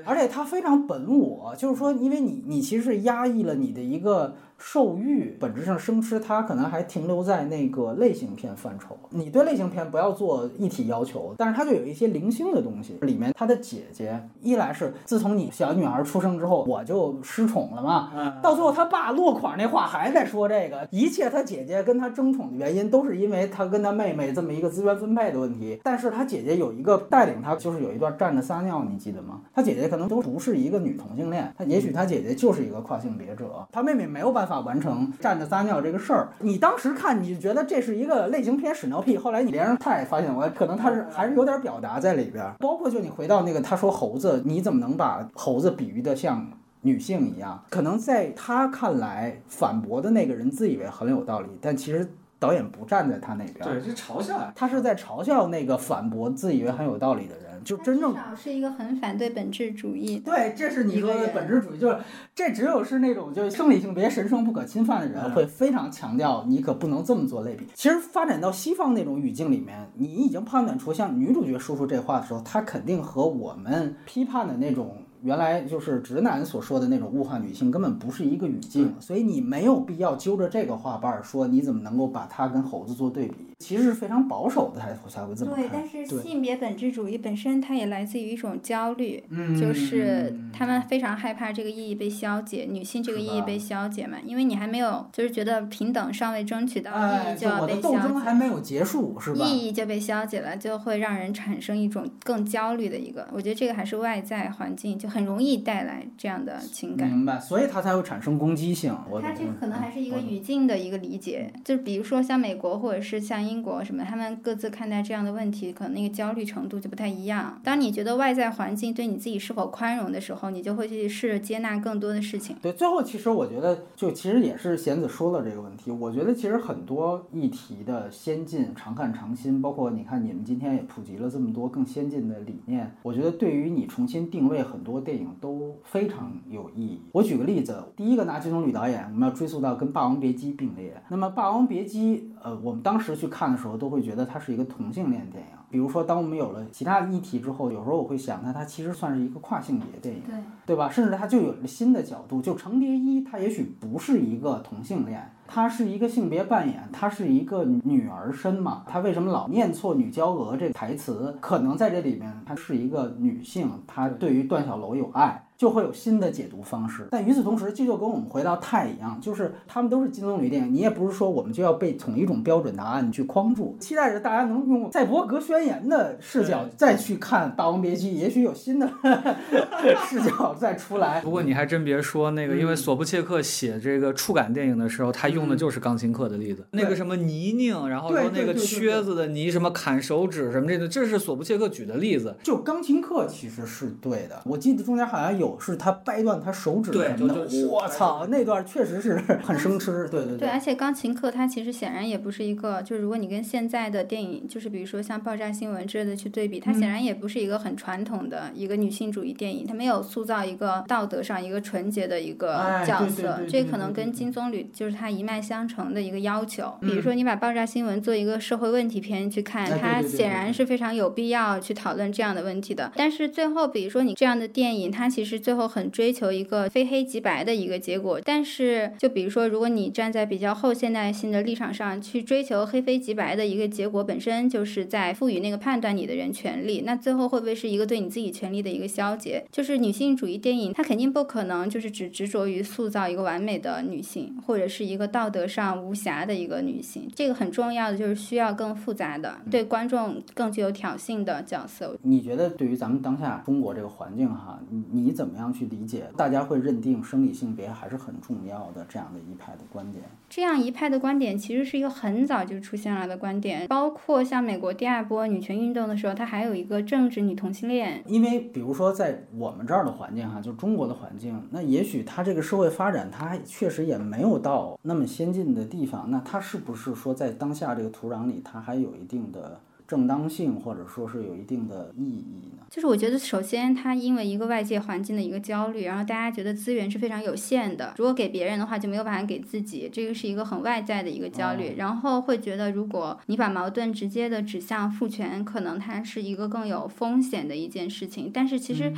而且他非常本我，就是说，因为你你其实是压抑了你的一个兽欲，本质上生吃它可能还停留在那个类型片范畴。你对类型片不要做一体要求，但是它就有一些零星的东西。里面他的姐姐，一来是自从你小女儿出生之后，我就失宠了嘛，到最后他爸落款那话还在说这个，一切他姐姐跟他争宠的原因都是因为他跟他妹妹这么一个资源分配的问题。但是他姐姐有一个带领他，就是有一段站着撒尿，你记得吗？他姐姐可能都不是一个女同性恋，他也许他姐姐就是一个跨性别者，他妹妹没有办法完成站着撒尿这个事儿。你当时看你就觉得这是一个类型片屎尿屁，后来你连上菜发现我可能他是还是有点表达在里边儿，包括就你回到那个他说猴子，你怎么能把猴子比喻的像？女性一样，可能在他看来，反驳的那个人自以为很有道理，但其实导演不站在他那边，对，是嘲笑呀。他是在嘲笑那个反驳自以为很有道理的人，就真正是一个很反对本质主义。对，这是你说的本质主义，就是这只有是那种就是生理性别神圣不可侵犯的人会非常强调，你可不能这么做类比。其实发展到西方那种语境里面，你已经判断出，像女主角说出这话的时候，她肯定和我们批判的那种。原来就是直男所说的那种物化女性，根本不是一个语境，所以你没有必要揪着这个话瓣儿说你怎么能够把它跟猴子做对比，其实是非常保守的才才会这么看。对，但是性别本质主义本身它也来自于一种焦虑，嗯就是他们非常害怕这个意义被消解，女性这个意义被消解嘛，因为你还没有就是觉得平等尚未争取到，哎，意义就要被消解。斗争还没有结束，是吧？意义就被消解了，就会让人产生一种更焦虑的一个。我觉得这个还是外在环境就很容易带来这样的情感。明白，所以它才会产生攻击性。我它这个可能还是一个语境的一个理解，就比如说像美国或者是像英国什么，他们各自看待这样的问题，可能那个焦虑程度就不太一样。当你觉得外在环境对你自己是否宽容的时候，你就会去试着接纳更多的事情。对，最后其实我觉得，就其实也是贤子说了这个问题。我觉得其实很多议题的先进、常看常新，包括你看你们今天也普及了这么多更先进的理念，我觉得对于你重新定位很多电影都非常有意义。我举个例子，第一个拿金棕榈导演，我们要追溯到跟《霸王别姬》并列。那么《霸王别姬》，呃，我们当时去看的时候，都会觉得它是一个同性恋电影。比如说，当我们有了其他议题之后，有时候我会想，那它其实算是一个跨性别电影。对，对吧？甚至它就有了新的角度，就程蝶衣，他也许不是一个同性恋，他是一个性别扮演，他是一个女儿身嘛。他为什么老念错“女娇娥”这个台词？可能在这里面，她是一个女性，她对于段小楼有爱。就会有新的解读方式，但与此同时，这就跟我们回到泰一样，就是他们都是金棕榈电影，你也不是说我们就要被统一种标准答案去框住，期待着大家能用赛博格宣言的视角再去看《霸王别姬》，也许有新的 视角再出来。不过你还真别说，那个因为索布切克写这个触感电影的时候，他用的就是钢琴课的例子，那个什么泥泞，然后说那个靴子的泥，什么砍手指什么这个，这是索布切克举的例子。就钢琴课其实是对的，我记得中间好像有是他掰断他手指对什么的，就。就我操，那段确实是 很生吃，对对对，而且钢琴课它其实显然也不是一个，就是如果你跟现在的电影，就是比如说像《爆炸新闻》之类的去对比，它显然也不是一个很传统的一个女性主义电影，它没有塑造一个道德上一个纯洁的一个哎角色，这可能跟金棕榈就是它一脉相承的一个要求。嗯比如说你把《爆炸新闻》做一个社会问题片去看，它显然是非常有必要去讨论这样的问题的。但是最后，比如说你这样的电影，它其实是最后很追求一个非黑即白的一个结果。但是，就比如说，如果你站在比较后现代性的立场上去追求黑非即白的一个结果，本身就是在赋予那个判断你的人权利，那最后会不会是一个对你自己权利的一个消解？就是女性主义电影，它肯定不可能就是只执着于塑造一个完美的女性，或者是一个道德上无瑕的一个女性。这个很重要的就是需要更复杂的，对观众更具有挑衅的角色。你觉得对于咱们当下中国这个环境哈，你你怎么样去理解？大家会认定生理性别还是很重要的这样的一派的观点？这样一派的观点其实是一个很早就出现了的观点，包括像美国第二波女权运动的时候，它还有一个政治女同性恋。因为比如说在我们这儿的环境哈，就中国的环境，那也许它这个社会发展，它确实也没有到那么先进的地方，那它是不是说在当下这个土壤里，它还有一定的？正当性，或者说是有一定的意义呢？就是我觉得，首先它因为一个外界环境的一个焦虑，然后大家觉得资源是非常有限的，如果给别人的话就没有办法给自己，这个是一个很外在的一个焦虑，然后会觉得如果你把矛盾直接的指向父权，可能它是一个更有风险的一件事情，但是其实。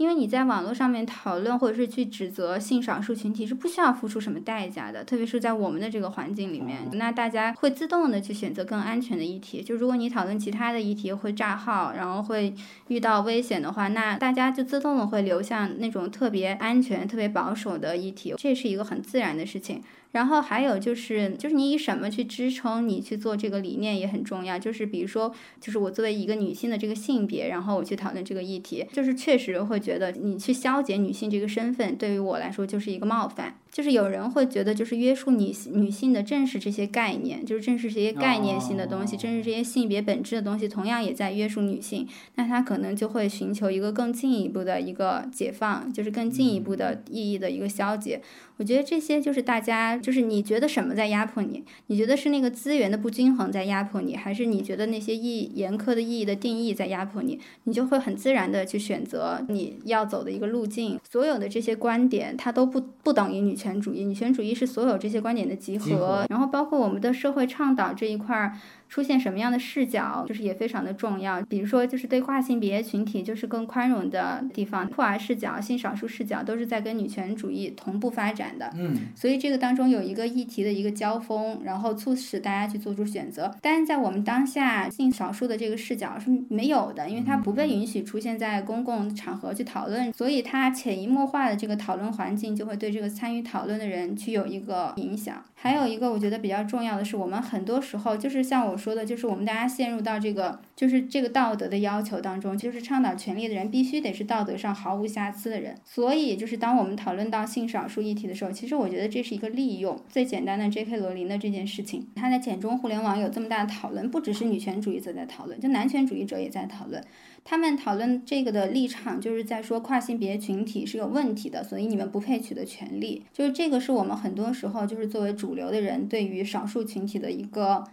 因为你在网络上面讨论或者是去指责性少数群体是不需要付出什么代价的，特别是在我们的这个环境里面，那大家会自动的去选择更安全的议题。就如果你讨论其他的议题会炸号，然后会遇到危险的话，那大家就自动的会流向那种特别安全、特别保守的议题，这是一个很自然的事情。然后还有就是，就是你以什么去支撑你去做这个理念也很重要。就是比如说，就是我作为一个女性的这个性别，然后我去讨论这个议题，就是确实会觉得你去消解女性这个身份，对于我来说就是一个冒犯。就是有人会觉得，就是约束女女性的正是这些概念，就是正是这些概念性的东西，正是这些性别本质的东西，同样也在约束女性。那她可能就会寻求一个更进一步的一个解放，就是更进一步的意义的一个消解。我觉得这些就是大家，就是你觉得什么在压迫你？你觉得是那个资源的不均衡在压迫你，还是你觉得那些意严苛的意义的定义在压迫你？你就会很自然的去选择你要走的一个路径。所有的这些观点，它都不不等于女权主义。女权主义是所有这些观点的集合，然后包括我们的社会倡导这一块儿。出现什么样的视角，就是也非常的重要。比如说，就是对跨性别群体，就是更宽容的地方，酷儿视角、性少数视角，都是在跟女权主义同步发展的。嗯，所以这个当中有一个议题的一个交锋，然后促使大家去做出选择。但是在我们当下，性少数的这个视角是没有的，因为它不被允许出现在公共场合去讨论，所以它潜移默化的这个讨论环境就会对这个参与讨论的人去有一个影响。还有一个我觉得比较重要的是，我们很多时候就是像我。说的就是我们大家陷入到这个，就是这个道德的要求当中，就是倡导权利的人必须得是道德上毫无瑕疵的人。所以，就是当我们讨论到性少数议题的时候，其实我觉得这是一个利用最简单的 J.K. 罗琳的这件事情。他在简中互联网有这么大的讨论，不只是女权主义者在讨论，就男权主义者也在讨论。他们讨论这个的立场，就是在说跨性别群体是有问题的，所以你们不配取得权利。就是这个是我们很多时候就是作为主流的人对于少数群体的一个。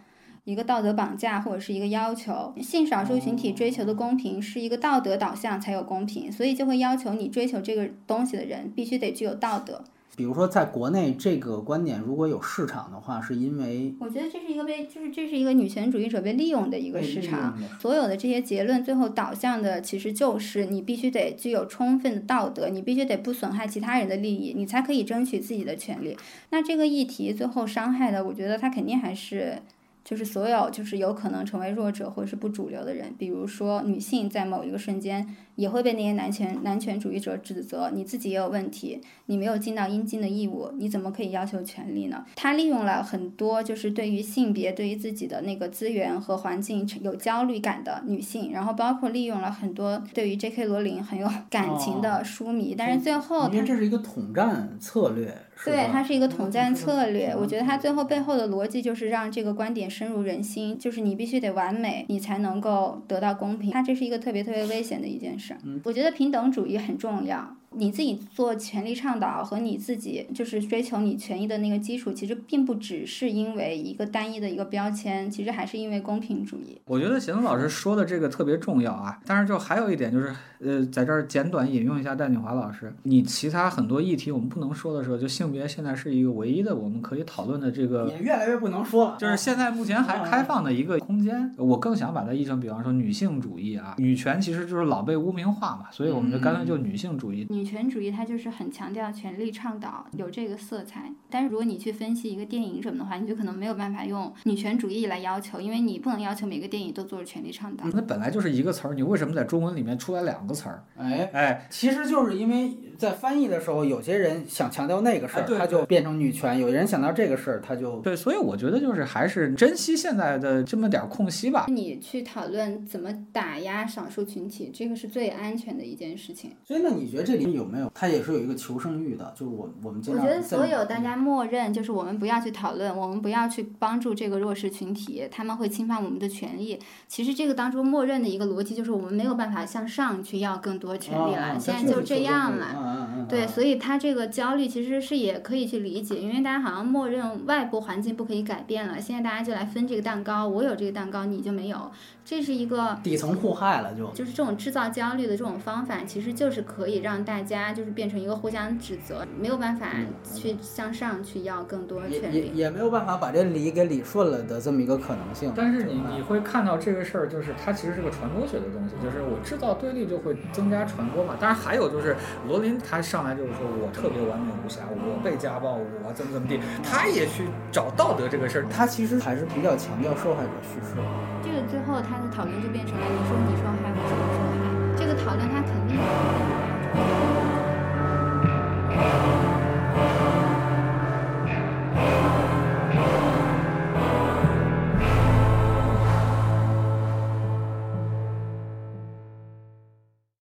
一个道德绑架或者是一个要求，性少数群体追求的公平是一个道德导向才有公平，所以就会要求你追求这个东西的人必须得具有道德。比如说，在国内这个观点如果有市场的话，是因为我觉得这是一个被就是这是一个女权主义者被利用的一个市场。所有的这些结论最后导向的其实就是你必须得具有充分的道德，你必须得不损害其他人的利益，你才可以争取自己的权利。那这个议题最后伤害的，我觉得它肯定还是。就是所有就是有可能成为弱者或者是不主流的人，比如说女性在某一个瞬间也会被那些男权男权主义者指责，你自己也有问题，你没有尽到应尽的义务，你怎么可以要求权利呢？他利用了很多就是对于性别、对于自己的那个资源和环境有焦虑感的女性，然后包括利用了很多对于 J.K. 罗琳很有感情的书迷，但是最后因为这是一个统战策略。对，它是一个统战策略。我觉得它最后背后的逻辑就是让这个观点深入人心，就是你必须得完美，你才能够得到公平。它这是一个特别特别危险的一件事。我觉得平等主义很重要。你自己做权力倡导和你自己就是追求你权益的那个基础，其实并不只是因为一个单一的一个标签，其实还是因为公平主义。我觉得邢老师说的这个特别重要啊，但是就还有一点就是，呃，在这儿简短引用一下戴锦华老师，你其他很多议题我们不能说的时候，就性别现在是一个唯一的我们可以讨论的这个，也越来越不能说了，就是现在目前还开放的一个空间。我更想把它译成，比方说女性主义啊，女权其实就是老被污名化嘛，所以我们就干脆就女性主义。女权主义它就是很强调权力倡导，有这个色彩。但是如果你去分析一个电影什么的话，你就可能没有办法用女权主义来要求，因为你不能要求每个电影都做着权力倡导。那本来就是一个词儿，你为什么在中文里面出来两个词儿？哎，哎，其实就是因为在翻译的时候，有些人想强调那个事儿，他就变成女权；有人想到这个事儿，他就对，所以我觉得就是还是珍惜现在的这么点儿空隙吧。你去讨论怎么打压少数群体，这个是最安全的一件事情。所以那你觉得这里面有没有？他也是有一个求生欲的，就是我我们经我觉得所有大家默认就是我们不要去讨论，我们不要去帮助这个弱势群体，他们会侵犯我们的权利。其实这个当中默认的一个逻辑就是我们没有办法向上去要更多权利了，现在就这样了。对，所以他这个焦虑其实是也可以去理解，因为大家好像默认外部环境不可以改变了，现在大家就来分这个蛋糕，我有这个蛋糕你就没有，这是一个底层互害了就。就是这种制造焦虑的这种方法，其实就是可以让大家就是变成一个互相指责，没有办法去向上去要更多也也权利。也没有办法把这理给理顺了的这么一个可能性。但是你你会看到这个事儿，就是它其实是个传播学的东西，就是我制造对立就会增加传播嘛。当然还有就是罗琳他上来就是说我特别完美无瑕，我被家暴，我怎么怎么地，他也去找道德这个事儿。他其实还是比较强调受害者叙事。最后他的讨论就变成了你说，你说嗨，我说，我说嗨。这个讨论他肯定。